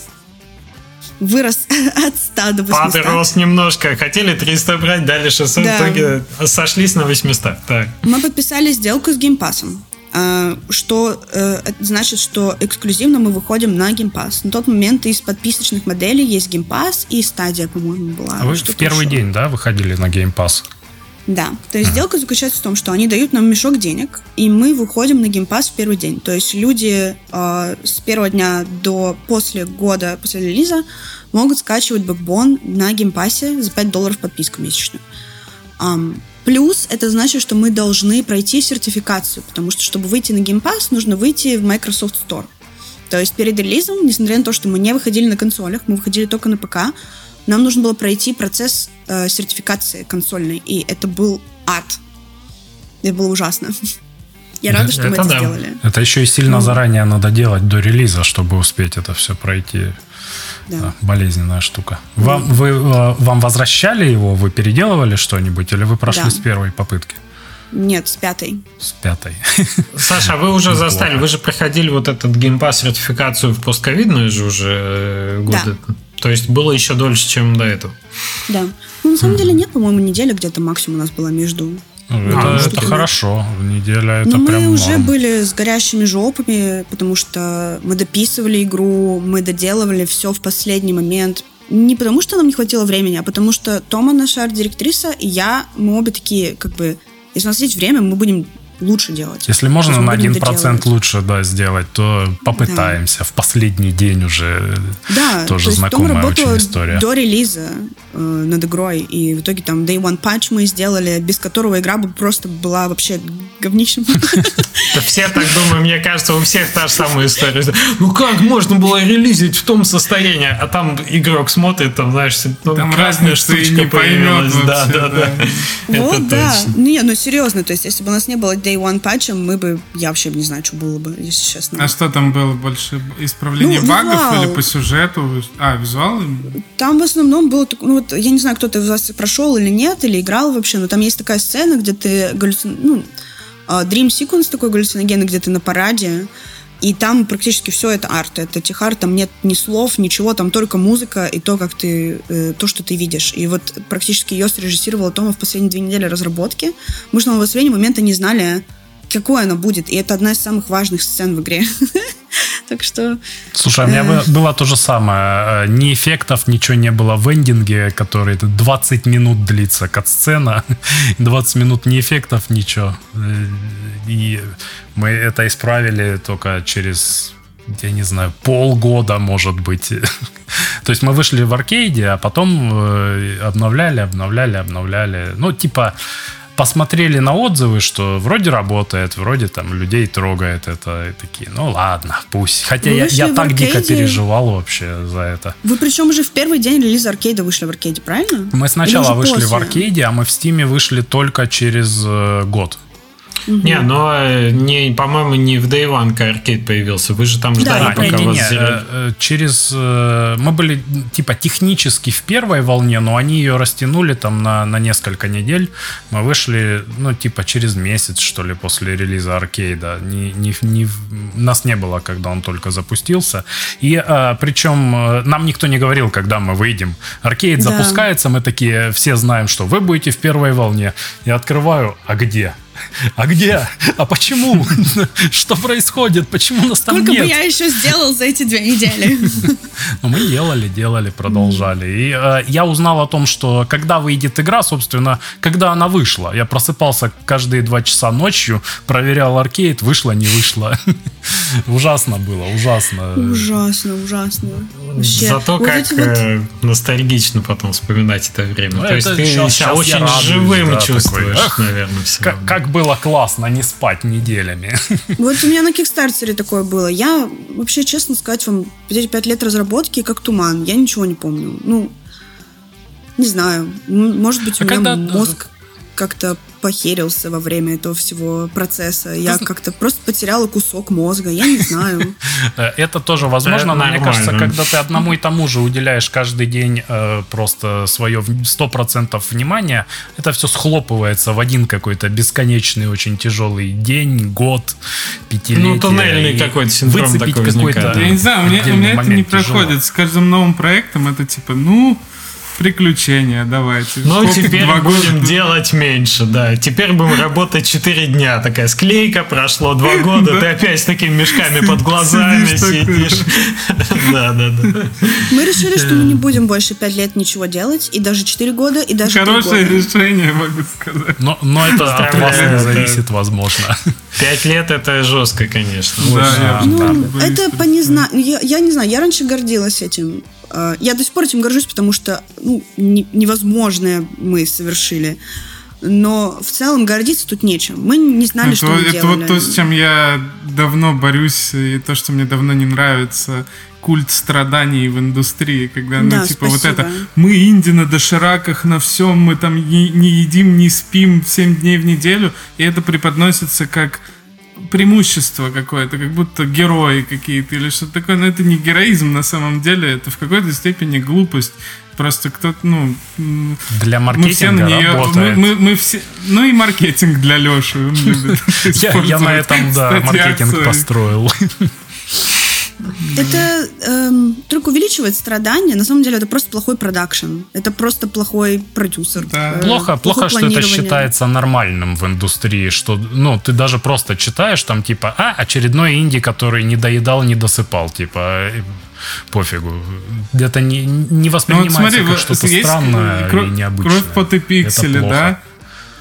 вырос от 100 до 800. Подрос немножко. Хотели 300 брать, дали 600, да. в итоге сошлись на 800. Так. Мы подписали сделку с геймпасом. А, что э, значит, что эксклюзивно мы выходим на Pass. На тот момент из подписочных моделей есть Pass и стадия, по-моему, была. А вы в первый еще. день, да, выходили на Pass? Да, то есть сделка заключается в том, что они дают нам мешок денег, и мы выходим на геймпас в первый день. То есть люди э, с первого дня до после года, после релиза, могут скачивать Backbone на Game Pass е за 5 долларов подписку месячную. Эм, плюс это значит, что мы должны пройти сертификацию, потому что, чтобы выйти на Game Pass, нужно выйти в Microsoft Store. То есть перед релизом, несмотря на то, что мы не выходили на консолях, мы выходили только на ПК, нам нужно было пройти процесс э, сертификации консольной, и это был ад. Это было ужасно. Я рада, что это мы это да. сделали. Это еще и сильно ну, заранее надо делать до релиза, чтобы успеть это все пройти. Да. Болезненная штука. Вам, вы, э, вам возвращали его, вы переделывали что-нибудь, или вы прошли да. с первой попытки? Нет, с пятой. С пятой. Саша, а вы уже застали, вы же проходили вот этот геймпас сертификацию в постковидные же уже э, годы. Да. То есть было еще дольше, чем до этого. Да. Ну, на самом деле нет, по-моему, неделя где-то максимум у нас была между ну, это, а, это хорошо. Неделя это Но прям мы уже были с горящими жопами, потому что мы дописывали игру, мы доделывали все в последний момент. Не потому, что нам не хватило времени, а потому что Тома, наша арт-директриса, и я, мы обе такие, как бы, если у нас есть время, мы будем лучше делать. Если можно на один процент лучше да, сделать, то попытаемся. Да. В последний день уже да, тоже то есть знакомая очень история. до релиза э, над игрой, и в итоге там Day One Patch мы сделали, без которого игра бы просто была вообще говнищем. Все так думают, мне кажется, у всех та же самая история. Ну как можно было релизить в том состоянии, а там игрок смотрит, там, знаешь, ну, там разная штучка появилась. Да, да, да. Вот, да. Не, ну серьезно, то есть если бы у нас не было Day One патчем, мы бы, я вообще не знаю, что было бы, если честно. А что там было больше? Исправление ну, багов визуал. или по сюжету? А, визуал? Там в основном было, ну вот, я не знаю, кто-то из вас прошел или нет, или играл вообще, но там есть такая сцена, где ты галлюцин... ну, а, Dream Sequence такой галлюциногенный, где ты на параде, и там практически все это арт. Это техар, там нет ни слов, ничего, там только музыка и то, как ты, э, то, что ты видишь. И вот практически ее срежиссировала Тома в последние две недели разработки. Мы же на последний момента не знали, какой она будет. И это одна из самых важных сцен в игре. Так что... Слушай, у меня э, было то же самое. Э, ни эффектов, ничего не было в эндинге, который 20 минут длится кат-сцена. 20 минут ни эффектов, ничего. Э, и мы это исправили только через я не знаю, полгода, может быть. То есть мы вышли в аркейде, а потом обновляли, обновляли, обновляли. Ну, типа, посмотрели на отзывы, что вроде работает, вроде там людей трогает это, и такие, ну ладно, пусть. Хотя я, я так аркейде... дико переживал вообще за это. Вы причем уже в первый день релиза аркейда вышли в аркейде, правильно? Мы сначала вышли после? в аркейде, а мы в Steam е вышли только через э, год. Угу. Не, но э, не, по-моему, не в Day One Arcade появился. Вы же там ждали, да, пока не, вас... Не, э, э, через... Мы были, типа, технически в первой волне, но они ее растянули там на, на несколько недель. Мы вышли, ну, типа, через месяц, что ли, после релиза аркейда. Не, не, не, нас не было, когда он только запустился. И причем нам никто не говорил, когда мы выйдем. Аркейд да. запускается, мы такие все знаем, что вы будете в первой волне. Я открываю, а где? А где? А почему? Что происходит? Почему нас там Сколько нет? бы я еще сделал за эти две недели? Ну, мы делали, делали, продолжали. И э, я узнал о том, что когда выйдет игра, собственно, когда она вышла. Я просыпался каждые два часа ночью, проверял аркейд, вышло, не вышло. Ужасно было, ужасно. Ужасно, ужасно. Вообще. Зато Вот как вот- э, ностальгично потом вспоминать это время. Ну, То это есть ты себя щас очень радуюсь, живым да, чувствуешь, такой, эх, наверное, все Как, равно. Как было классно не спать неделями. Вот у меня на Кикстартере такое было. Я вообще, честно сказать вам, эти пять лет разработки как туман. Я ничего не помню. Ну, не знаю. Может быть, у А меня когда- мозг как-то похерился во время этого всего процесса. Я как-то просто потеряла кусок мозга. Я не знаю. Э, Это тоже возможно, но мне кажется, когда ты одному и тому же уделяешь каждый день э, просто свое в- 100% внимания, это все схлопывается в один какой-то бесконечный, очень тяжелый день, год, пятилетие. Ну, туннельный и какой-то синдром выцепить такой какой-то возникает. Я не знаю, у меня, это не проходит. С каждым новым проектом это типа, ну, приключения, давайте. Ну, Сколько? теперь Два будем года? делать меньше, да. Теперь будем работать 4 дня. Такая склейка, прошло 2 года, ты опять с такими мешками под глазами Сидишь. Да, да, да. Мы решили, что мы не будем больше пять лет ничего делать. И даже четыре года, и даже Хорошее года. решение, могу сказать. Но, но это от вас не зависит, возможно. 5 лет это жестко, конечно. Да, Ну, это по незна... я, я не знаю, я раньше гордилась этим. А, Я до сих пор этим горжусь, потому что ну, не- невозможное мы совершили. Но в целом гордиться тут нечем. Мы не знали, это что мы это делали. вот то, с чем я давно борюсь, и то, что мне давно не нравится. Культ страданий в индустрии, когда, ну, Да, типа, вот спасибо. это мы инди на дошираках, на всем, мы там не, не едим, не спим 7 дней в неделю, и это преподносится как преимущество какое-то, как будто герои какие-то или что-то такое, но это не героизм на самом деле, это в какой-то степени глупость. Просто кто-то, ну, Для мы все на маркетинга нее, мы, работает. мы, мы все, ну и маркетинг для Леши, Я, на этом, да, маркетинг построил. Это эм, только увеличивает страдания. На самом деле это просто плохой продакшн. Это просто плохой продюсер. Да. Э, Плохо, плохо, что это считается нормальным в индустрии, что, ну, ты даже просто читаешь там, типа, а, очередной инди, который не доедал, не досыпал, типа, пофигу. Это не, не Ну вот воспринимается смотри, как что-то странное кровь, и необычное. кровь пот и пиксели, да?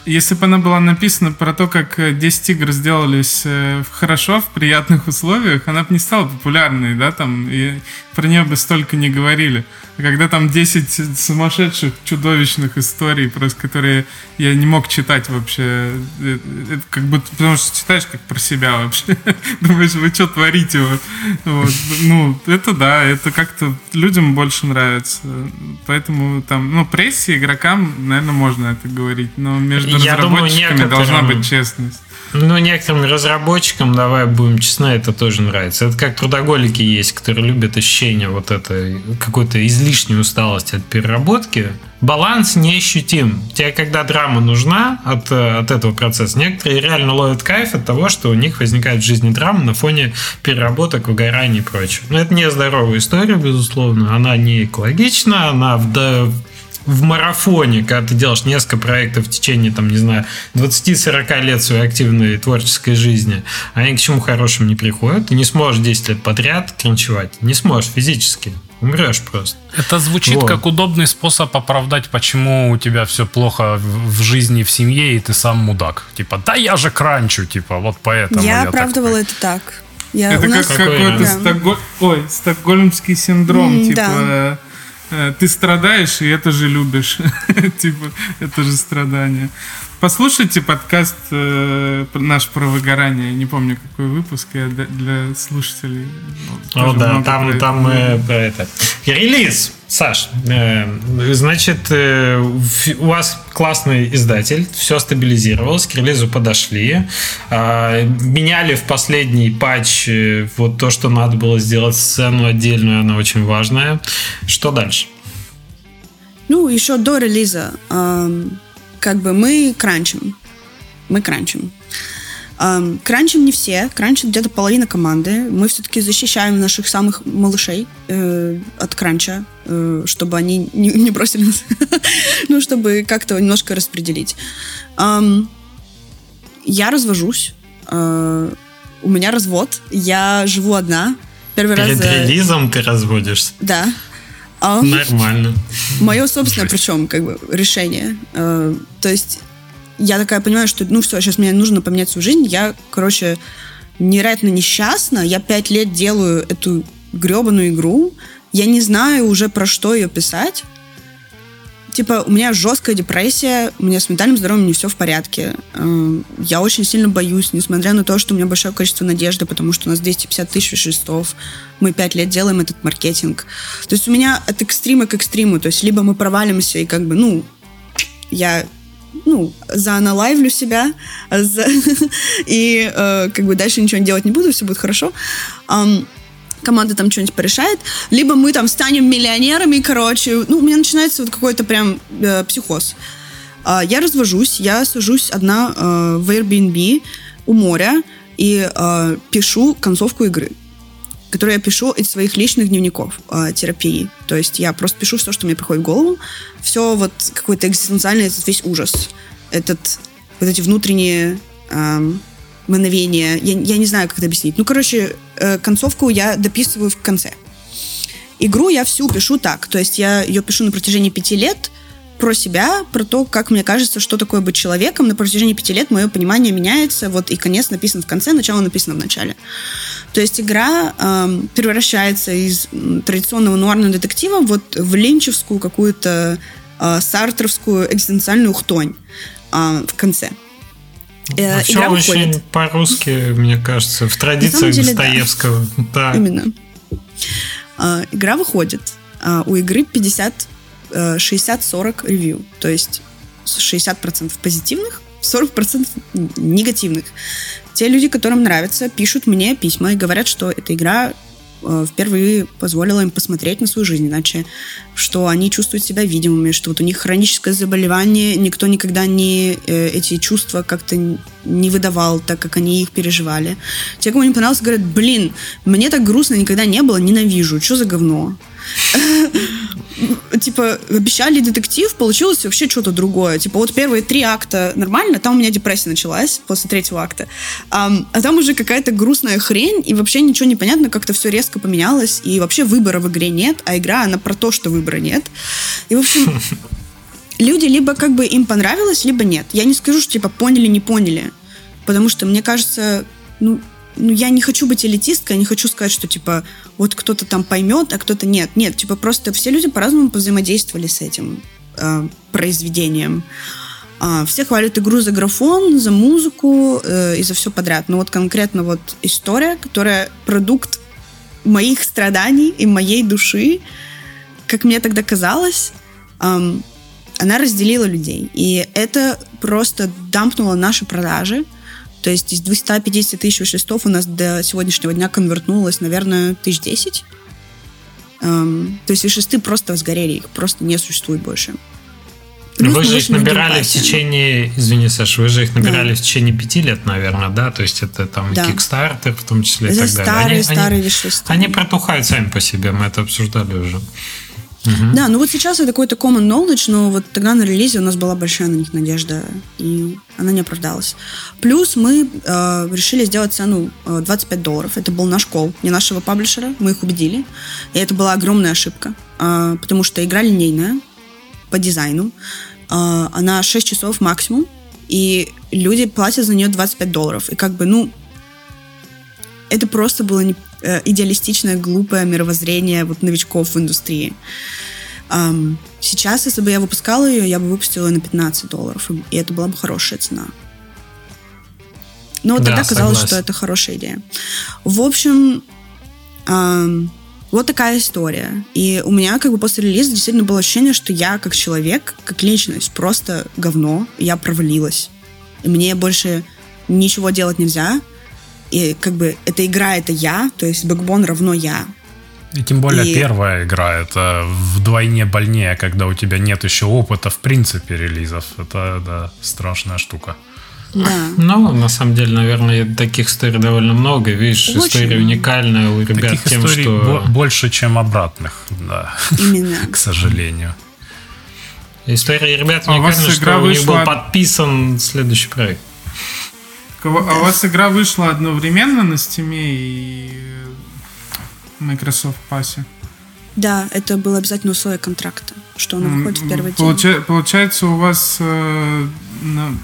Если бы она была написана про то, как э, 10 игр сделались э, хорошо, в приятных условиях, она бы не стала популярной, да, там, и про нее бы столько не говорили. А когда там 10 сумасшедших, чудовищных историй, просто которые я не мог читать вообще, э, это как будто, потому что читаешь как про себя вообще. Думаешь, вы что творите? Вот. Вот. Ну, это да, это как-то людям больше нравится. Поэтому там, ну, прессе, игрокам, наверное, можно это говорить, но между Я думаю, разработчиками должна некоторым- быть честность. Ну, некоторым разработчикам, давай будем честны, это тоже нравится. Это как трудоголики есть, которые любят ощущение вот этой какой-то излишней усталости от переработки. Баланс неощутим. Тебе, когда драма нужна от, от этого процесса, некоторые реально ловят кайф от того, что у них возникает в жизни драма на фоне переработок, выгораний и прочего. Но это не здоровая история, безусловно. Она не экологична, она в, да, в марафоне, когда ты делаешь несколько проектов в течение, там, не знаю, 20-40 лет своей активной творческой жизни, они к чему хорошему не приходят. Ты не сможешь 10 лет подряд кринчевать. Не сможешь физически. Умрешь просто. Это звучит Вот. как удобный способ оправдать, почему у тебя все плохо в в жизни, в семье, и ты сам мудак. Типа, да я же кранчу, типа, вот поэтому я, Я так оправдывала это так. Я, Это у нас- как Какой какой-то стокго- Ой, стокгольмский синдром, М, типа... да. Э, Ты страдаешь, и это же любишь. типа, это же страдание. Послушайте подкаст э, наш про выгорание. Не помню, какой выпуск. Я для- для слушателей. ну, О, да, много про там, там э, про это. Релиз, Саш, э, значит, э, у вас классный издатель, все стабилизировалось, к релизу подошли, а, меняли в последний патч э, вот то, что надо было сделать сцену отдельную, она очень важная. Что дальше? Ну, еще до релиза, эм, как бы мы кранчим. Мы кранчим. Эм, кранчим не все, кранчит где-то половина команды. Мы все-таки защищаем наших самых малышей э, от кранча, э, чтобы они не, не бросили нас. ну, чтобы как-то немножко распределить. Эм, я развожусь. Э, у меня развод. Я живу одна. Первый Перед раз... релизом ты разводишься? Да. А, Нормально. Мое собственное, причем, как бы, решение. Э, то есть я такая понимаю, что, ну, все, сейчас мне нужно поменять свою жизнь. Я, короче, невероятно несчастна. Я пять лет делаю эту гребаную игру. Я не знаю уже, про что ее писать типа, у меня жесткая депрессия, у меня с ментальным здоровьем не все в порядке. Эм, я очень сильно боюсь, несмотря на то, что у меня большое количество надежды, потому что у нас 250 тысяч шестов, мы пять лет делаем этот маркетинг. То есть у меня от экстрима к экстриму, то есть либо мы провалимся и как бы, ну, я ну, зааналайвлю себя за... и э, как бы дальше ничего делать не буду, все будет хорошо. Um, команда там что-нибудь порешает, либо мы там станем миллионерами, короче. Ну, у меня начинается вот какой-то прям э, психоз. Э, я развожусь, я сажусь одна э, в Airbnb у моря и э, пишу концовку игры которую я пишу из своих личных дневников э, терапии. То есть я просто пишу все, что мне приходит в голову. Все вот какой-то экзистенциальный этот весь ужас. Этот, вот эти внутренние эм, мгновение. Я, я не знаю, как это объяснить. Ну, короче, э, концовку я дописываю в конце. Игру я всю пишу так. То есть я ее пишу на протяжении пяти лет про себя, про то, как мне кажется, что такое быть человеком. На протяжении пяти лет мое понимание меняется. Вот и конец написан в конце, начало написано в начале. То есть игра э, превращается из традиционного нуарного детектива вот в линчевскую какую-то э, сартровскую экзистенциальную хтонь э, в конце. Э, Все игра очень выходит. по-русски, мне кажется, в традициях деле, Достоевского. Да. да. Именно. Э, игра выходит. Э, у игры 50, э, 60-40 ревью. То есть 60% позитивных, 40% негативных. Те люди, которым нравится, пишут мне письма и говорят, что эта игра впервые позволила им посмотреть на свою жизнь иначе, что они чувствуют себя видимыми, что вот у них хроническое заболевание, никто никогда не э, эти чувства как-то не выдавал, так как они их переживали. Те, кому не понравилось, говорят, блин, мне так грустно никогда не было, ненавижу, что за говно? типа, обещали детектив, получилось вообще что-то другое. Типа, вот первые три акта нормально, там у меня депрессия началась после третьего акта. А, а там уже какая-то грустная хрень, и вообще ничего не понятно, как-то все резко поменялось, и вообще выбора в игре нет, а игра, она про то, что выбора нет. И, в общем, люди либо как бы им понравилось, либо нет. Я не скажу, что, типа, поняли, не поняли. Потому что, мне кажется, ну, ну, я не хочу быть элитисткой, я не хочу сказать, что, типа, вот кто-то там поймет, а кто-то нет. Нет, типа, просто все люди по-разному взаимодействовали с этим э, произведением. Э, все хвалят игру за графон, за музыку э, и за все подряд. Но вот конкретно вот история, которая продукт моих страданий и моей души, как мне тогда казалось, э, она разделила людей. И это просто дампнуло наши продажи. То есть из 250 тысяч шестов у нас до сегодняшнего дня конвертнулось, наверное, тысяч десять. Эм, то есть и шесты просто сгорели, их просто не существует больше. Плюс вы же их набирали в течение, извини, Саша, вы же их набирали да. в течение пяти лет, наверное, да? То есть это там да. Kickstarter в том числе это и так старые, далее. Они, старые они, они протухают сами по себе, мы это обсуждали уже. Угу. Да, ну вот сейчас это какой-то common knowledge, но вот тогда на релизе у нас была большая на них надежда, и она не оправдалась. Плюс мы э, решили сделать цену э, 25 долларов. Это был наш кол, не нашего паблишера, мы их убедили. И это была огромная ошибка, э, потому что игра линейная по дизайну, э, она 6 часов максимум, и люди платят за нее 25 долларов. И как бы, ну, это просто было не, Э, идеалистичное, глупое мировоззрение вот новичков в индустрии. Um, сейчас, если бы я выпускала ее, я бы выпустила ее на 15 долларов, и это была бы хорошая цена. Но да, тогда казалось, согласен. что это хорошая идея. В общем, um, вот такая история. И у меня как бы после релиза действительно было ощущение, что я как человек, как личность, просто говно, я провалилась. И мне больше ничего делать нельзя, и как бы эта игра это я, то есть бэкбон равно я. И тем более и... первая игра это вдвойне больнее, когда у тебя нет еще опыта в принципе релизов. Это да, страшная штука. Да. Ну, на самом деле, наверное, таких историй довольно много. Видишь, Очень. история уникальная у ребят таких тем, историй что... больше, чем обратных, да. Именно. К сожалению. История ребят а уникальна, что у них был подписан следующий проект. А у вас игра вышла одновременно на Steam и Microsoft Pass? Да, это было обязательно условие контракта, что он выходит в первый Получа- день. Получается, у вас, э,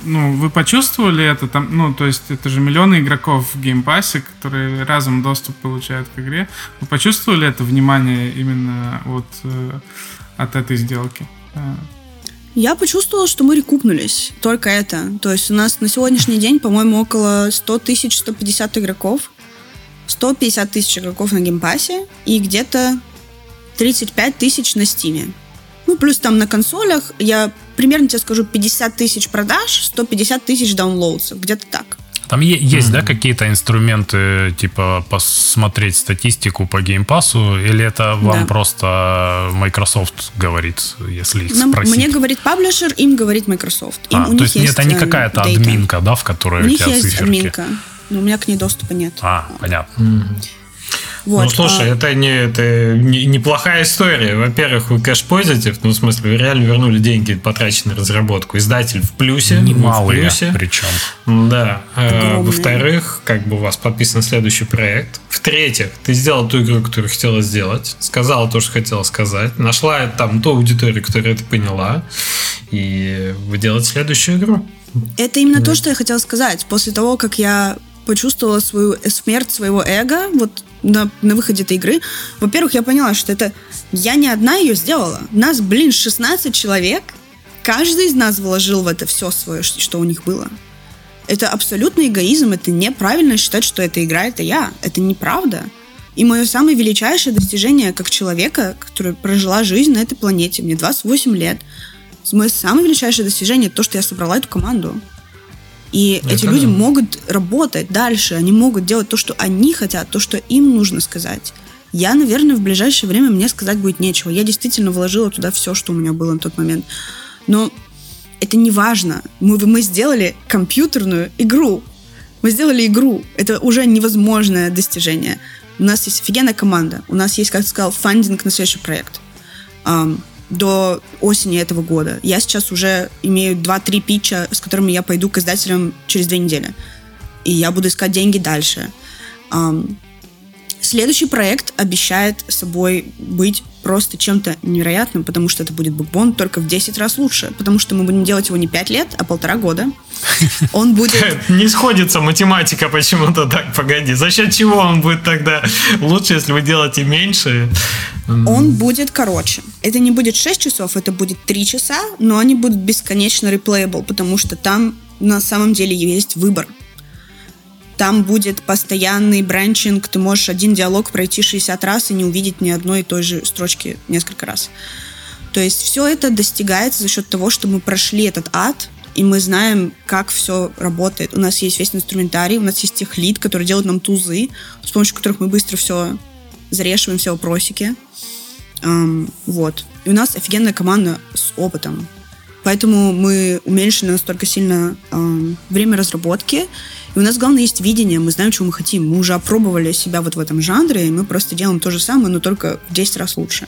ну, вы почувствовали это там, ну, то есть это же миллионы игроков в Game Pass е, которые разом доступ получают к игре. Вы почувствовали это внимание именно вот э, от этой сделки? Я почувствовала, что мы рекупнулись. Только это. То есть у нас на сегодняшний день, по-моему, около 100 тысяч, 150 игроков. 150 тысяч игроков на Game Pass е и где-то 35 тысяч на Steam е. Ну, плюс там на консолях, я примерно тебе скажу, 50 тысяч продаж, 150 тысяч downloads ов, где-то так. Там есть, mm-hmm. да, какие-то инструменты, типа посмотреть статистику по Game Pass у, или это вам да. просто Microsoft говорит, если их Нам, спросить? Мне говорит паблишер, им говорит Microsoft. Им, а, то есть, есть это не какая-то data. админка, да, в которой у, у тебя есть циферки? админка, но у меня к ней доступа нет. А, понятно. Mm-hmm. Вот, ну, слушай, а... это, не, это не, неплохая история. Во-первых, вы кэш-позитив, ну, в смысле, вы реально вернули деньги, потраченные на разработку. Издатель в плюсе. Немалые в плюсе. причем. Да. А, во-вторых, как бы у вас подписан следующий проект. В-третьих, ты сделал ту игру, которую хотела сделать. Сказала то, что хотела сказать. Нашла там ту аудиторию, которая это поняла. И вы делаете следующую игру. Это именно да. то, что я хотела сказать. После того, как я почувствовала свою смерть своего эго, вот на, на выходе этой игры, во-первых, я поняла, что это я не одна ее сделала. Нас, блин, 16 человек. Каждый из нас вложил в это все свое, что у них было. Это абсолютный эгоизм, это неправильно считать, что эта игра это я. Это неправда. И мое самое величайшее достижение как человека, который прожила жизнь на этой планете, мне 28 лет, мое самое величайшее достижение то, что я собрала эту команду. И Это эти люди да. могут работать дальше, они могут делать то, что они хотят, то, что им нужно сказать. Я, наверное, в ближайшее время мне сказать будет нечего. Я действительно вложила туда все, что у меня было на тот момент. Но это не важно. Мы, мы сделали компьютерную игру. Мы сделали игру. Это уже невозможное достижение. У нас есть офигенная команда. У нас есть, как ты сказал, фандинг на следующий проект до осени этого года. Я сейчас уже имею 2-3 питча, с которыми я пойду к издателям через две недели. И я буду искать деньги дальше. Следующий проект обещает собой быть просто чем-то невероятным, потому что это будет букбон только в 10 раз лучше, потому что мы будем делать его не 5 лет, а полтора года. Он будет... Не сходится математика почему-то так, погоди. За счет чего он будет тогда лучше, если вы делаете меньше? Он будет короче. Это не будет 6 часов, это будет 3 часа, но они будут бесконечно реплеебл, потому что там на самом деле есть выбор. Там будет постоянный бранчинг, ты можешь один диалог пройти 60 раз и не увидеть ни одной и той же строчки несколько раз. То есть все это достигается за счет того, что мы прошли этот ад, и мы знаем, как все работает. У нас есть весь инструментарий, у нас есть техлит, который делает нам тузы, с помощью которых мы быстро все зарешиваем, все вопросики. Um, вот. И у нас офигенная команда с опытом. Поэтому мы уменьшили настолько сильно um, время разработки, и у нас, главное, есть видение, мы знаем, чего мы хотим. Мы уже опробовали себя вот в этом жанре, и мы просто делаем то же самое, но только в 10 раз лучше.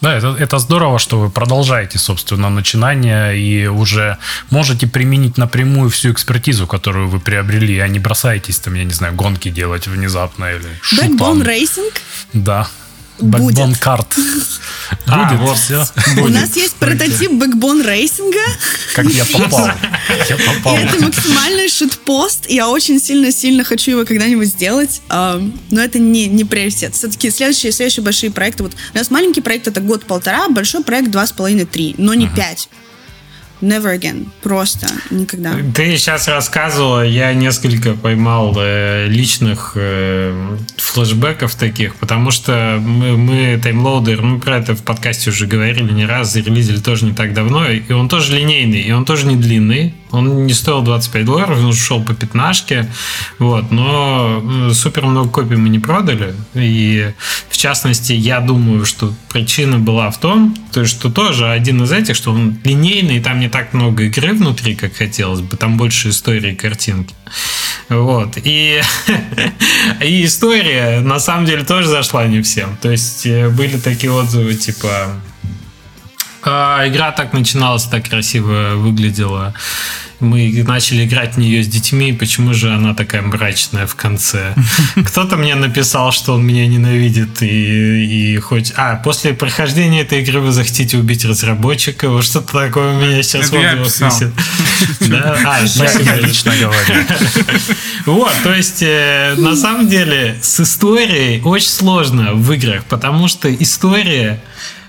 Да, это, это здорово, что вы продолжаете, собственно, начинание и уже можете применить напрямую всю экспертизу, которую вы приобрели, а не бросаетесь там, я не знаю, гонки делать внезапно или Backbone Racing? Да. Backbone Kart. А, Будет, вот все. У нас есть прототип Backbone Racing а. Как я попал. Я попал. И это максимальный shitpost. Я очень сильно-сильно хочу его когда-нибудь сделать. Но это не, не приоритет. Все-таки следующие, следующие большие проекты. Вот у нас маленький проект это год-полтора, большой проект два с половиной-три, но не пять. Never again. Просто никогда. Ты сейчас рассказывала, я несколько поймал э, личных э, флешбеков таких, потому что мы, мы Time Loader, мы про это в подкасте уже говорили не раз, зарелизили тоже не так давно, и он тоже линейный, и он тоже не длинный. Он не стоил 25 долларов, он шел по пятнашке, вот, но супер много копий мы не продали, и в частности, я думаю, что причина была в том, то, что тоже один из этих, что он линейный, там не так много игры внутри, как хотелось бы, там больше истории и картинки. Вот. И, и история на самом деле тоже зашла не всем. То есть э, были такие отзывы, типа А, игра так начиналась, так красиво выглядела мы начали играть в нее с детьми, почему же она такая мрачная в конце? Кто-то мне написал, что он меня ненавидит и, и хоть... А, после прохождения этой игры вы захотите убить разработчика, вот что-то такое у меня сейчас в отзывах висит. Да? А, спасибо. лично говорю. Вот, то есть, э, на самом деле, с историей очень сложно в играх, потому что история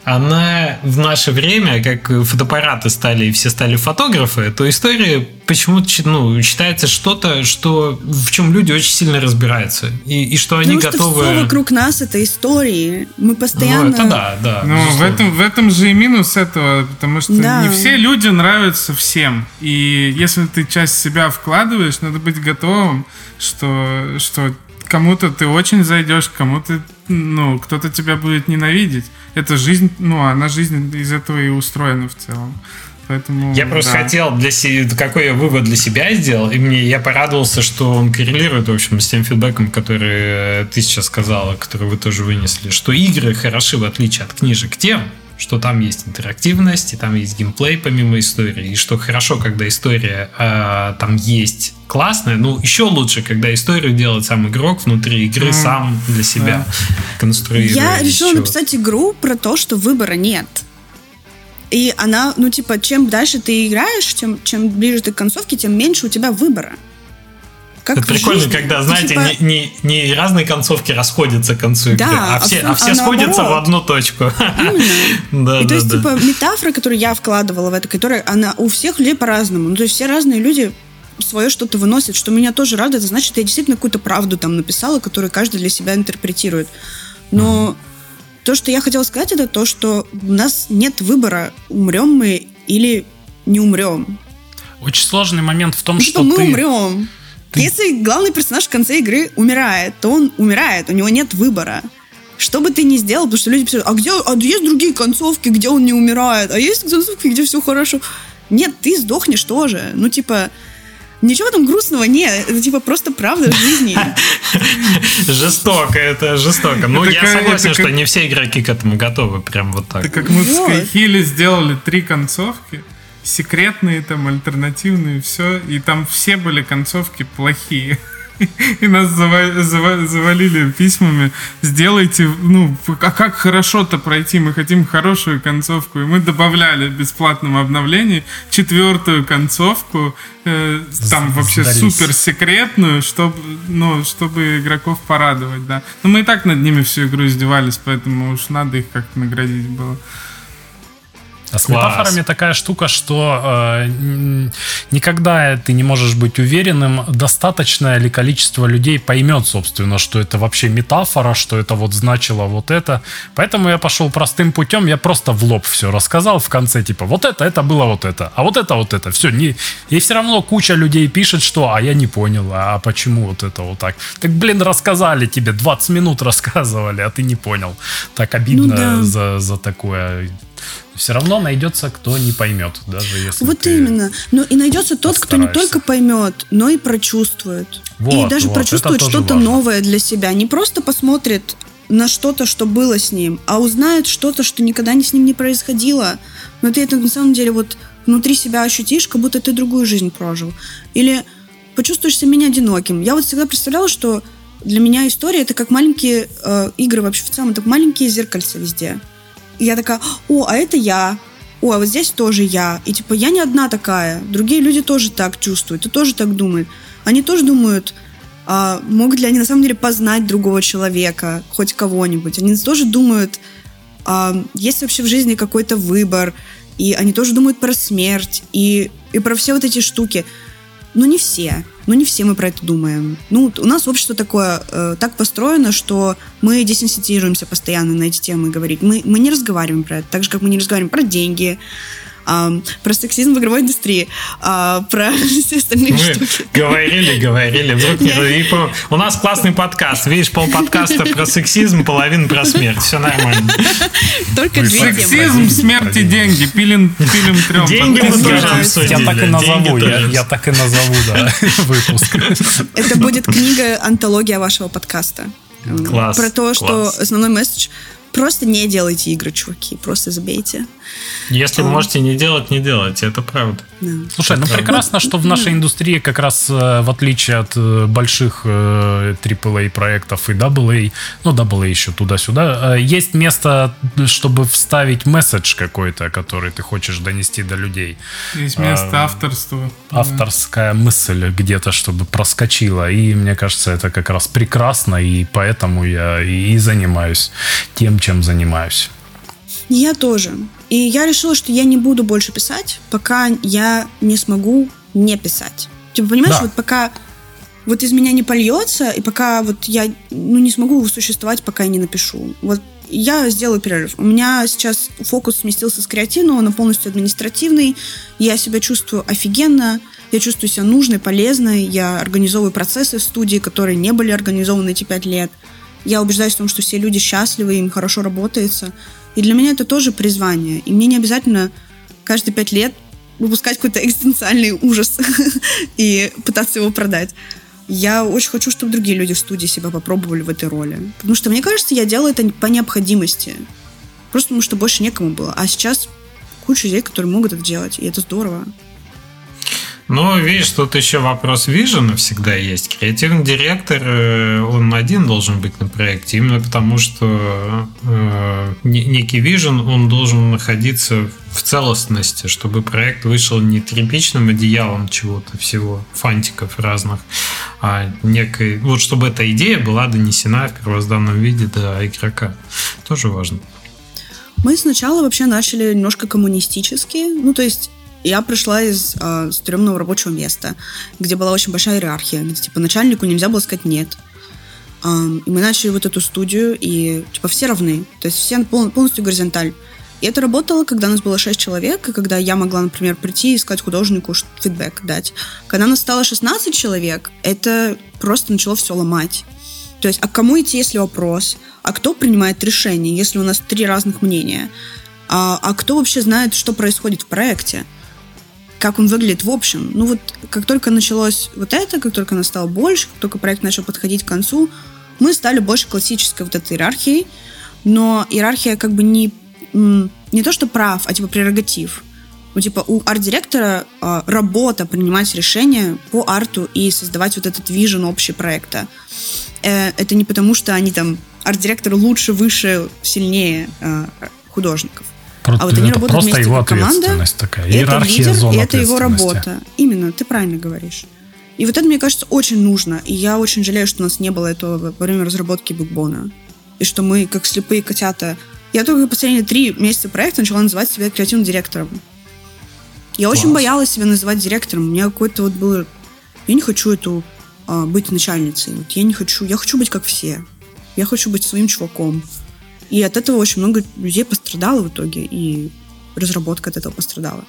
она в наше время, как фотоаппараты стали и все стали фотографы, то история почему-то ну, считается что-то, что, в чем люди очень сильно разбираются. И, и что они Потому готовы... Что все вокруг нас это истории. Мы постоянно... Ну, это да, да. Ну, в этом, в этом же и минус этого, потому что да. не все люди нравятся всем. И если ты часть себя вкладываешь, надо быть готовым, что, что кому-то ты очень зайдешь, кому-то, ну, кто-то тебя будет ненавидеть. Это жизнь, ну, она жизнь из этого и устроена в целом. Поэтому, я просто да. хотел для себя, какой я вывод для себя сделал, и мне я порадовался, что он коррелирует, в общем, с тем фидбэком, который э, ты сейчас сказала, который вы тоже вынесли, что игры хороши в отличие от книжек тем, что там есть интерактивность, и там есть геймплей помимо истории, и что хорошо, когда история э, там есть классная, ну еще лучше, когда историю делает сам игрок внутри игры, mm. сам для себя yeah. конструирует. Я решила написать игру про то, что выбора нет. И она, ну, типа, чем дальше ты играешь, чем, чем ближе ты к концовке, тем меньше у тебя выбора. Как это прикольно, жизни. когда, знаете, типа... не, не, не разные концовки расходятся к концу игры, да, а все, а, а все а сходятся наоборот. в одну точку. да, И да, то есть, да. типа, метафора, которую я вкладывала в это, которая, она у всех людей по-разному. Ну, то есть, все разные люди свое что-то выносят, что меня тоже радует. Это значит, я действительно какую-то правду там написала, которую каждый для себя интерпретирует. Но mm-hmm. то, что я хотела сказать, это то, что у нас нет выбора, умрем мы или не умрем. Очень сложный момент в том, ну, что, что мы ты... умрем. Если главный персонаж в конце игры умирает, то он умирает, у него нет выбора. Что бы ты ни сделал, потому что люди пишут, а где, а есть другие концовки, где он не умирает, а есть концовки, где все хорошо. Нет, ты сдохнешь тоже. Ну, типа, Ничего там грустного нет, это типа просто правда жизни. Жестоко, это жестоко. Ну, я согласен, что не все игроки к этому готовы, прям вот так. Это как мы в Skyhill сделали три концовки, секретные, там, альтернативные, все. И там все были концовки плохие. И нас завалили письмами. Сделайте, ну, а как хорошо-то пройти? Мы хотим хорошую концовку. И мы добавляли в бесплатном обновлении четвертую концовку, э, там вообще супер секретную, чтобы, ну, чтобы игроков порадовать, да. Но мы и так над ними всю игру издевались, поэтому уж надо их как-то наградить было. А с Класс. метафорами такая штука, что э, никогда ты не можешь быть уверенным, достаточное ли количество людей поймет, собственно, что это вообще метафора, что это вот значило вот это. Поэтому я пошел простым путем, я просто в лоб все рассказал в конце, типа, вот это, это было вот это, а вот это, вот это. Все, не... и все равно куча людей пишет, что, а я не понял, а почему вот это вот так. Так, блин, рассказали тебе, 20 минут рассказывали, а ты не понял. Так обидно ну, да. за, за такое все равно найдется, кто не поймет, даже если Вот именно. Но и найдется тот, кто не только поймет, но и прочувствует. Вот, и даже вот, прочувствует что-то новое для себя. Не просто посмотрит на что-то, что было с ним, а узнает что-то, что никогда с ним не происходило. Но ты это на самом деле вот внутри себя ощутишь, как будто ты другую жизнь прожил. Или почувствуешь себя менее одиноким. Я вот всегда представляла, что для меня история это как маленькие э, игры вообще в целом, это маленькие зеркальца везде. И я такая, о, а это я. О, а вот здесь тоже я. И типа я не одна такая. Другие люди тоже так чувствуют и тоже так думают. Они тоже думают, а, могут ли они на самом деле познать другого человека, хоть кого-нибудь. Они тоже думают, а, есть вообще в жизни какой-то выбор. И они тоже думают про смерть и, и про все вот эти штуки. Но не все. Но не все мы про это думаем. Ну, у нас общество такое, э, так построено, что мы десенситизируемся постоянно на эти темы говорить. Мы, мы не разговариваем про это. Так же, как мы не разговариваем про деньги, про сексизм в игровой индустрии, а, про все остальные Мы штуки. Говорили, говорили. Вдруг не... И по... У нас классный подкаст. Видишь, пол подкаста про сексизм, половина про смерть. Все нормально. Только две Сексизм, смерть и деньги. Пилим, пилим трем. Деньги мы тоже обсудили. Я так и назову. Я, я так и назову, да, выпуск. Это будет книга антология вашего подкаста. Класс. Про то, что класс. основной месседж Просто не делайте игры, чуваки, просто забейте. Если а, можете не делать, не делайте, это правда. Да. Слушай, ну прекрасно, что в нашей индустрии как раз э, в отличие от э, больших AAA проектов и AA, ну AA еще туда-сюда, есть место, чтобы вставить месседж какой-то, который ты хочешь донести до людей. Есть место а, авторства. Авторская мысль где-то, чтобы проскочила. И мне кажется, это как раз прекрасно, и поэтому я и занимаюсь тем, чем занимаюсь. Я тоже. И я решила, что я не буду больше писать, пока я не смогу не писать. Типа, понимаешь, да. вот пока вот из меня не польется, и пока вот я ну, не смогу существовать, пока я не напишу. Вот я сделаю перерыв. У меня сейчас фокус сместился с креативного на полностью административный. Я себя чувствую офигенно. Я чувствую себя нужной, полезной. Я организовываю процессы в студии, которые не были организованы эти пять лет. Я убеждаюсь в том, что все люди счастливы, им хорошо работается. И для меня это тоже призвание. И мне не обязательно каждые пять лет выпускать какой-то экзистенциальный ужас и пытаться его продать. Я очень хочу, чтобы другие люди в студии себя попробовали в этой роли. Потому что, мне кажется, я делаю это по необходимости. Просто потому что больше некому было. А сейчас куча людей, которые могут это делать. И это здорово. Ну, видишь, тут еще вопрос вижена всегда есть. Креативный директор, э, он один должен быть на проекте, именно потому что э, некий вижен, он должен находиться в целостности, чтобы проект вышел не тряпичным одеялом чего-то всего, фантиков разных, а некой... Вот чтобы эта идея была донесена в первозданном виде до игрока. Тоже важно. Мы сначала вообще начали немножко коммунистически, ну, то есть я пришла из э, стрёмного рабочего места, где была очень большая иерархия, где, типа, начальнику нельзя было сказать «нет». Э, и мы начали вот эту студию, и, типа, все равны. То есть все пол, полностью горизонталь. И это работало, когда нас было 6 человек, и когда я могла, например, прийти и сказать художнику фидбэк дать. Когда нас стало 16 человек, это просто начало все ломать. То есть, а кому идти, если вопрос? А кто принимает решение, если у нас три разных мнения? А, а кто вообще знает, что происходит в проекте? Как он выглядит в общем. Ну вот как только началось вот это, как только нас стало больше, как только проект начал подходить к концу, мы стали больше классической вот этой иерархией, но иерархия как бы не, не то что прав, а типа прерогатив. Ну, типа, у арт-директора э, работа принимать решения по арту и создавать вот этот вижен общий проекта. Э, это не потому, что они там арт-директор лучше, выше, сильнее э, художников. Просто, а вот они работают просто вместе его как команда. Такая. Это лидер, и это его работа. Именно, ты правильно говоришь. И вот это, мне кажется, очень нужно. И я очень жалею, что у нас не было этого во время разработки Бигбона. И что мы, как слепые котята... Я только последние три месяца проекта начала называть себя креативным директором. Я Класс. очень боялась себя называть директором. У меня какой-то вот было... Я не хочу эту а, быть начальницей. Вот я не хочу... Я хочу быть как все. Я хочу быть своим чуваком. И от этого очень много людей пострадало в итоге, и разработка от этого пострадала.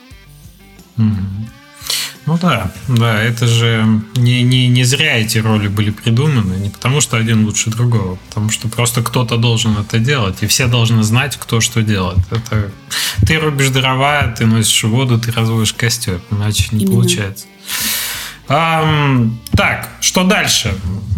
Ну да, да, это же не, не, не зря эти роли были придуманы, не потому что один лучше другого, а потому что просто кто-то должен это делать, и все должны знать, кто что делает. Это ты рубишь дрова, ты носишь воду, ты разводишь костер, иначе не Именно. получается. Um, так, что дальше,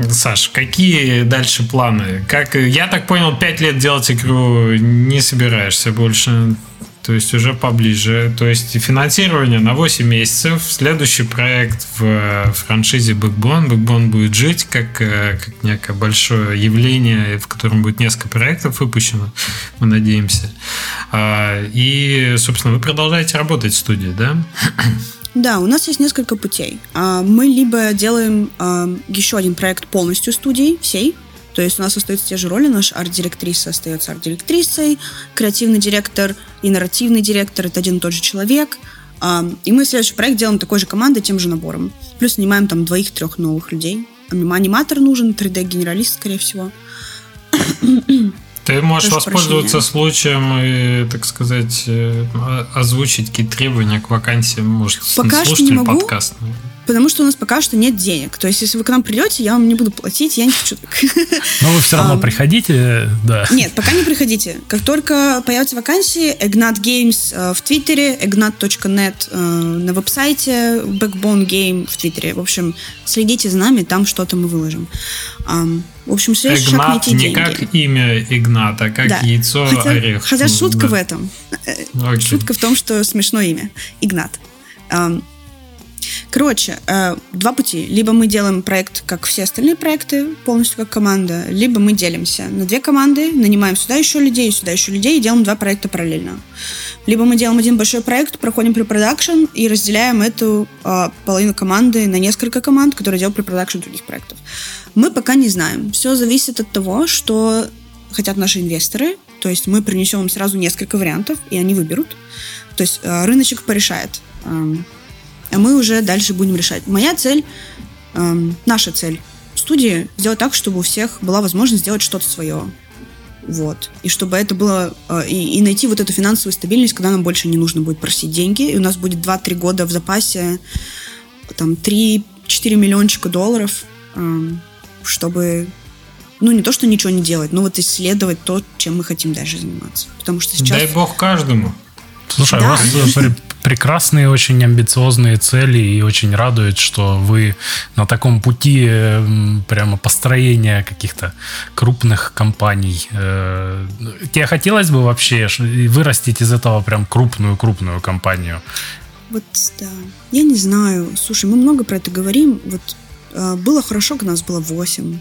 Саш? Какие дальше планы? Как я так понял, 5 лет делать игру не собираешься больше. То есть уже поближе. То есть финансирование на 8 месяцев. Следующий проект в э, франшизе Backbone. Backbone будет жить как, э, как некое большое явление, в котором будет несколько проектов выпущено. Мы надеемся. А, и, собственно, вы продолжаете работать в студии, да? Да, у нас есть несколько путей. А, мы либо делаем а, еще один проект полностью студии, всей, то есть у нас остаются те же роли, наш арт-директриса остается арт-директрисой, креативный директор и нарративный директор — это один и тот же человек. А, и мы следующий проект делаем такой же командой, тем же набором. Плюс нанимаем там двоих-трех новых людей. Аниматор нужен, 3D-генералист, скорее всего. Ты можешь Прошу воспользоваться прощения. случаем и, так сказать, э, озвучить какие требования к вакансиям, может, Пока что не могу, подкаст. Потому что у нас пока что нет денег. То есть, если вы к нам придете, я вам не буду платить, я не хочу так. Но вы все равно приходите, да. Нет, пока не приходите. Как только появятся вакансии, Ignat Games э, в Твиттере, ignat.net э, на веб-сайте, Backbone Game в Твиттере. В общем, следите за нами, там что-то мы выложим. В общем, следующий Игнат шаг найти не деньги. как имя Игната, а как да. яйцо хотя, орех. Хотя шутка да. в этом. Okay. Шутка в том, что смешное имя. Игнат. Короче, э, два пути. Либо мы делаем проект, как все остальные проекты, полностью как команда, либо мы делимся на две команды, нанимаем сюда еще людей, сюда еще людей и делаем два проекта параллельно. Либо мы делаем один большой проект, проходим препродакшн и разделяем эту э, половину команды на несколько команд, которые делают препродакшн других проектов. Мы пока не знаем. Все зависит от того, что хотят наши инвесторы. То есть мы принесем им сразу несколько вариантов, и они выберут. То есть э, рыночек порешает. Эм, мы уже дальше будем решать. Моя цель, эм, наша цель студии сделать так, чтобы у всех была возможность сделать что-то свое. Вот. И чтобы это было... Э, и, и найти вот эту финансовую стабильность, когда нам больше не нужно будет просить деньги. И у нас будет 2-3 года в запасе там 3-4 миллиончика долларов, э, чтобы ну, не то, что ничего не делать, но вот исследовать то, чем мы хотим дальше заниматься. Потому что сейчас... Дай бог каждому. Слушай, да. у вас прекрасные, очень амбициозные цели и очень радует, что вы на таком пути прямо построения каких-то крупных компаний. Э, тебе хотелось бы вообще вырастить из этого прям крупную-крупную компанию? Вот, да. Я не знаю. Слушай, мы много про это говорим. Вот э, было хорошо, когда нас было восемь.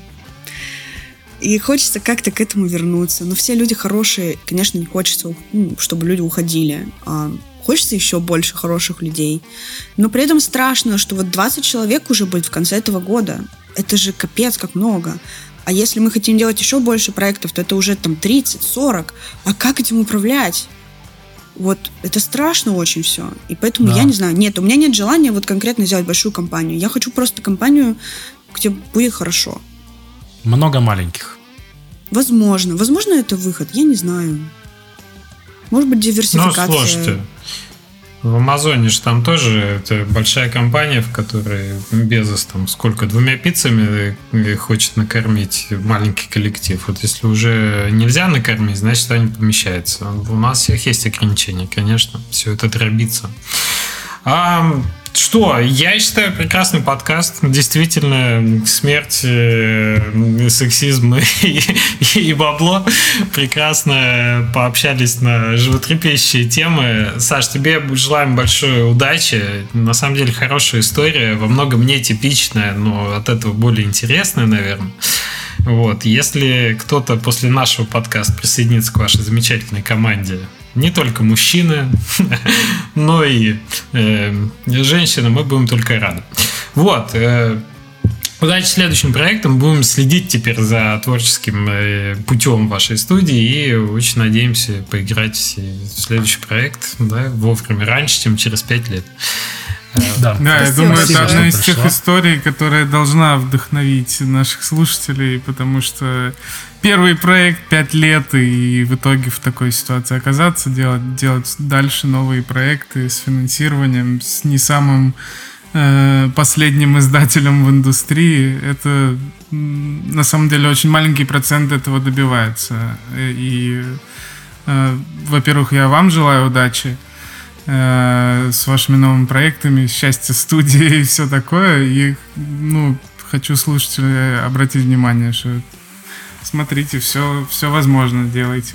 И хочется как-то к этому вернуться. Но все люди хорошие, конечно, не хочется, ну, чтобы люди уходили. А хочется еще больше хороших людей. Но при этом страшно, что вот 20 человек уже будет в конце этого года. Это же капец как много. А если мы хотим делать еще больше проектов, то это уже там 30, 40. А как этим управлять? Вот это страшно очень все. И поэтому да. я не знаю. Нет, у меня нет желания вот конкретно сделать большую компанию. Я хочу просто компанию, где будет хорошо. Много маленьких. Возможно. Возможно, это выход. Я не знаю. Может быть, диверсификация. Ну, слушайте, в Амазоне же там тоже это большая компания, в которой Безос там сколько, двумя пиццами хочет накормить маленький коллектив. Вот если уже нельзя накормить, значит они помещаются. У нас всех есть ограничения, конечно. Все это дробится. А, что, я считаю прекрасный подкаст. Действительно, смерть, э, сексизм и, и бабло. Прекрасно пообщались на животрепещущие темы. Саш, тебе желаем большой удачи. На самом деле хорошая история, во многом нетипичная, но от этого более интересная, наверное. Вот, если кто-то после нашего подкаста присоединится к вашей замечательной команде, не только мужчины, но и э, женщины, мы будем только рады. Вот. Э, удачи следующим проектам. Будем следить теперь за творческим э, путем вашей студии и очень надеемся поиграть в следующий проект да, вовремя, раньше, чем через пять лет. Да, да я думаю, это одна из тех историй, которая должна вдохновить наших слушателей, потому что первый проект пять лет, и в итоге в такой ситуации оказаться, делать, делать дальше новые проекты с финансированием, с не самым э, последним издателем в индустрии, это на самом деле очень маленький процент этого добивается. И, э, во-первых, я вам желаю удачи э, с вашими новыми проектами, счастья студии и все такое. И, ну, хочу слушателей обратить внимание, что смотрите, все, все возможно делайте.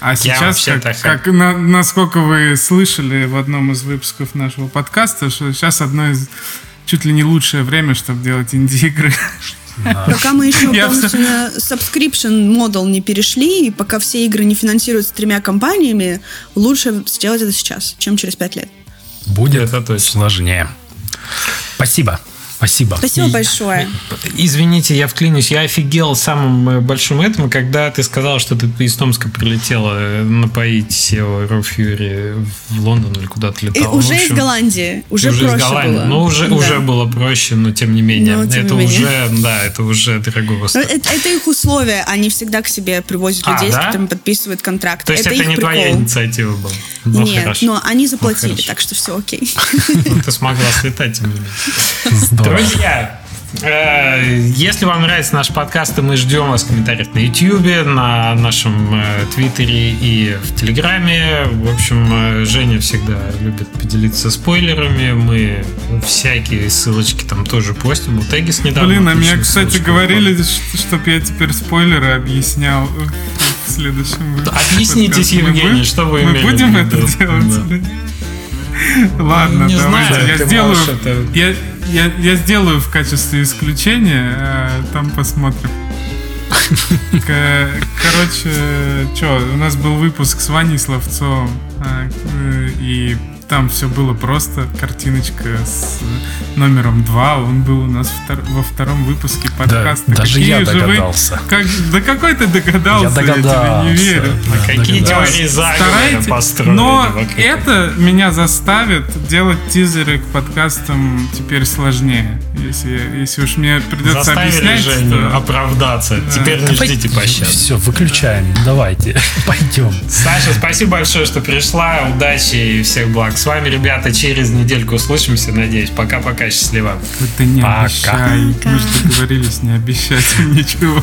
А сейчас, как, как на, насколько вы слышали в одном из выпусков нашего подкаста, что сейчас одно из чуть ли не лучшее время, чтобы делать инди-игры. Пока мы еще полностью на subscription модел не перешли, и пока все игры не финансируются тремя компаниями, лучше сделать это сейчас, чем через пять лет. Будет это сложнее. Спасибо. Спасибо. Спасибо большое. Извините, я вклинюсь. Я офигел самым э, большим этим, когда ты сказал, что ты из Томска прилетела э, напоить SEO Raw Fury в Лондон или куда-то летала. И уже общем, из Голландии. Уже, уже проще из Голландии. было. Ну, уже, да. уже было проще, но тем не менее. Но, это не уже, менее. да, это уже дорого это, это их условия. Они всегда к себе привозят людей, а, да? с которыми подписывают контракт. То есть это, это не прикол. твоя инициатива была? Ну, Нет, хорошо. но они заплатили, ну, так что все окей. Ну, ты смогла слетать, тем не менее. Друзья, Э, если вам нравится наш подкаст, то мы ждем вас в комментариях на YouTube, на нашем э, Твиттере и в Телеграме. В общем, э, Женя всегда любит поделиться спойлерами. Мы всякие ссылочки там тоже постим. У Тегис недавно. Блин, а мне, кстати, говорили, чтобы я теперь спойлеры объяснял в следующем выпуске. Объяснитесь, Евгений, что вы Мы будем это делать? Ладно, не давайте. Я сделаю. Я, я, сделаю в качестве исключения, а там посмотрим. Короче, что, у нас был выпуск с Ваней Словцовым, а, и там все было просто. Картиночка с номером 2. Он был у нас втор- во втором выпуске подкаста. Да, даже какие я догадался. Вы, как, да какой ты догадался? Я, догадался, я тебе не верю. Да, какие теории заговора построили? Но это меня заставит делать тизеры к подкастам теперь сложнее. Если, если уж мне придется Заставили объяснять, Женю то... оправдаться. Да. Теперь не Давай, ждите пощады. Все, выключаем. Давайте, пойдем. Саша, спасибо большое, что пришла. Удачи и всех благ. С вами, ребята, через недельку услышимся, надеюсь. Пока-пока, счастливо. Это не Пока. обещай. Мы же договорились не обещать ничего.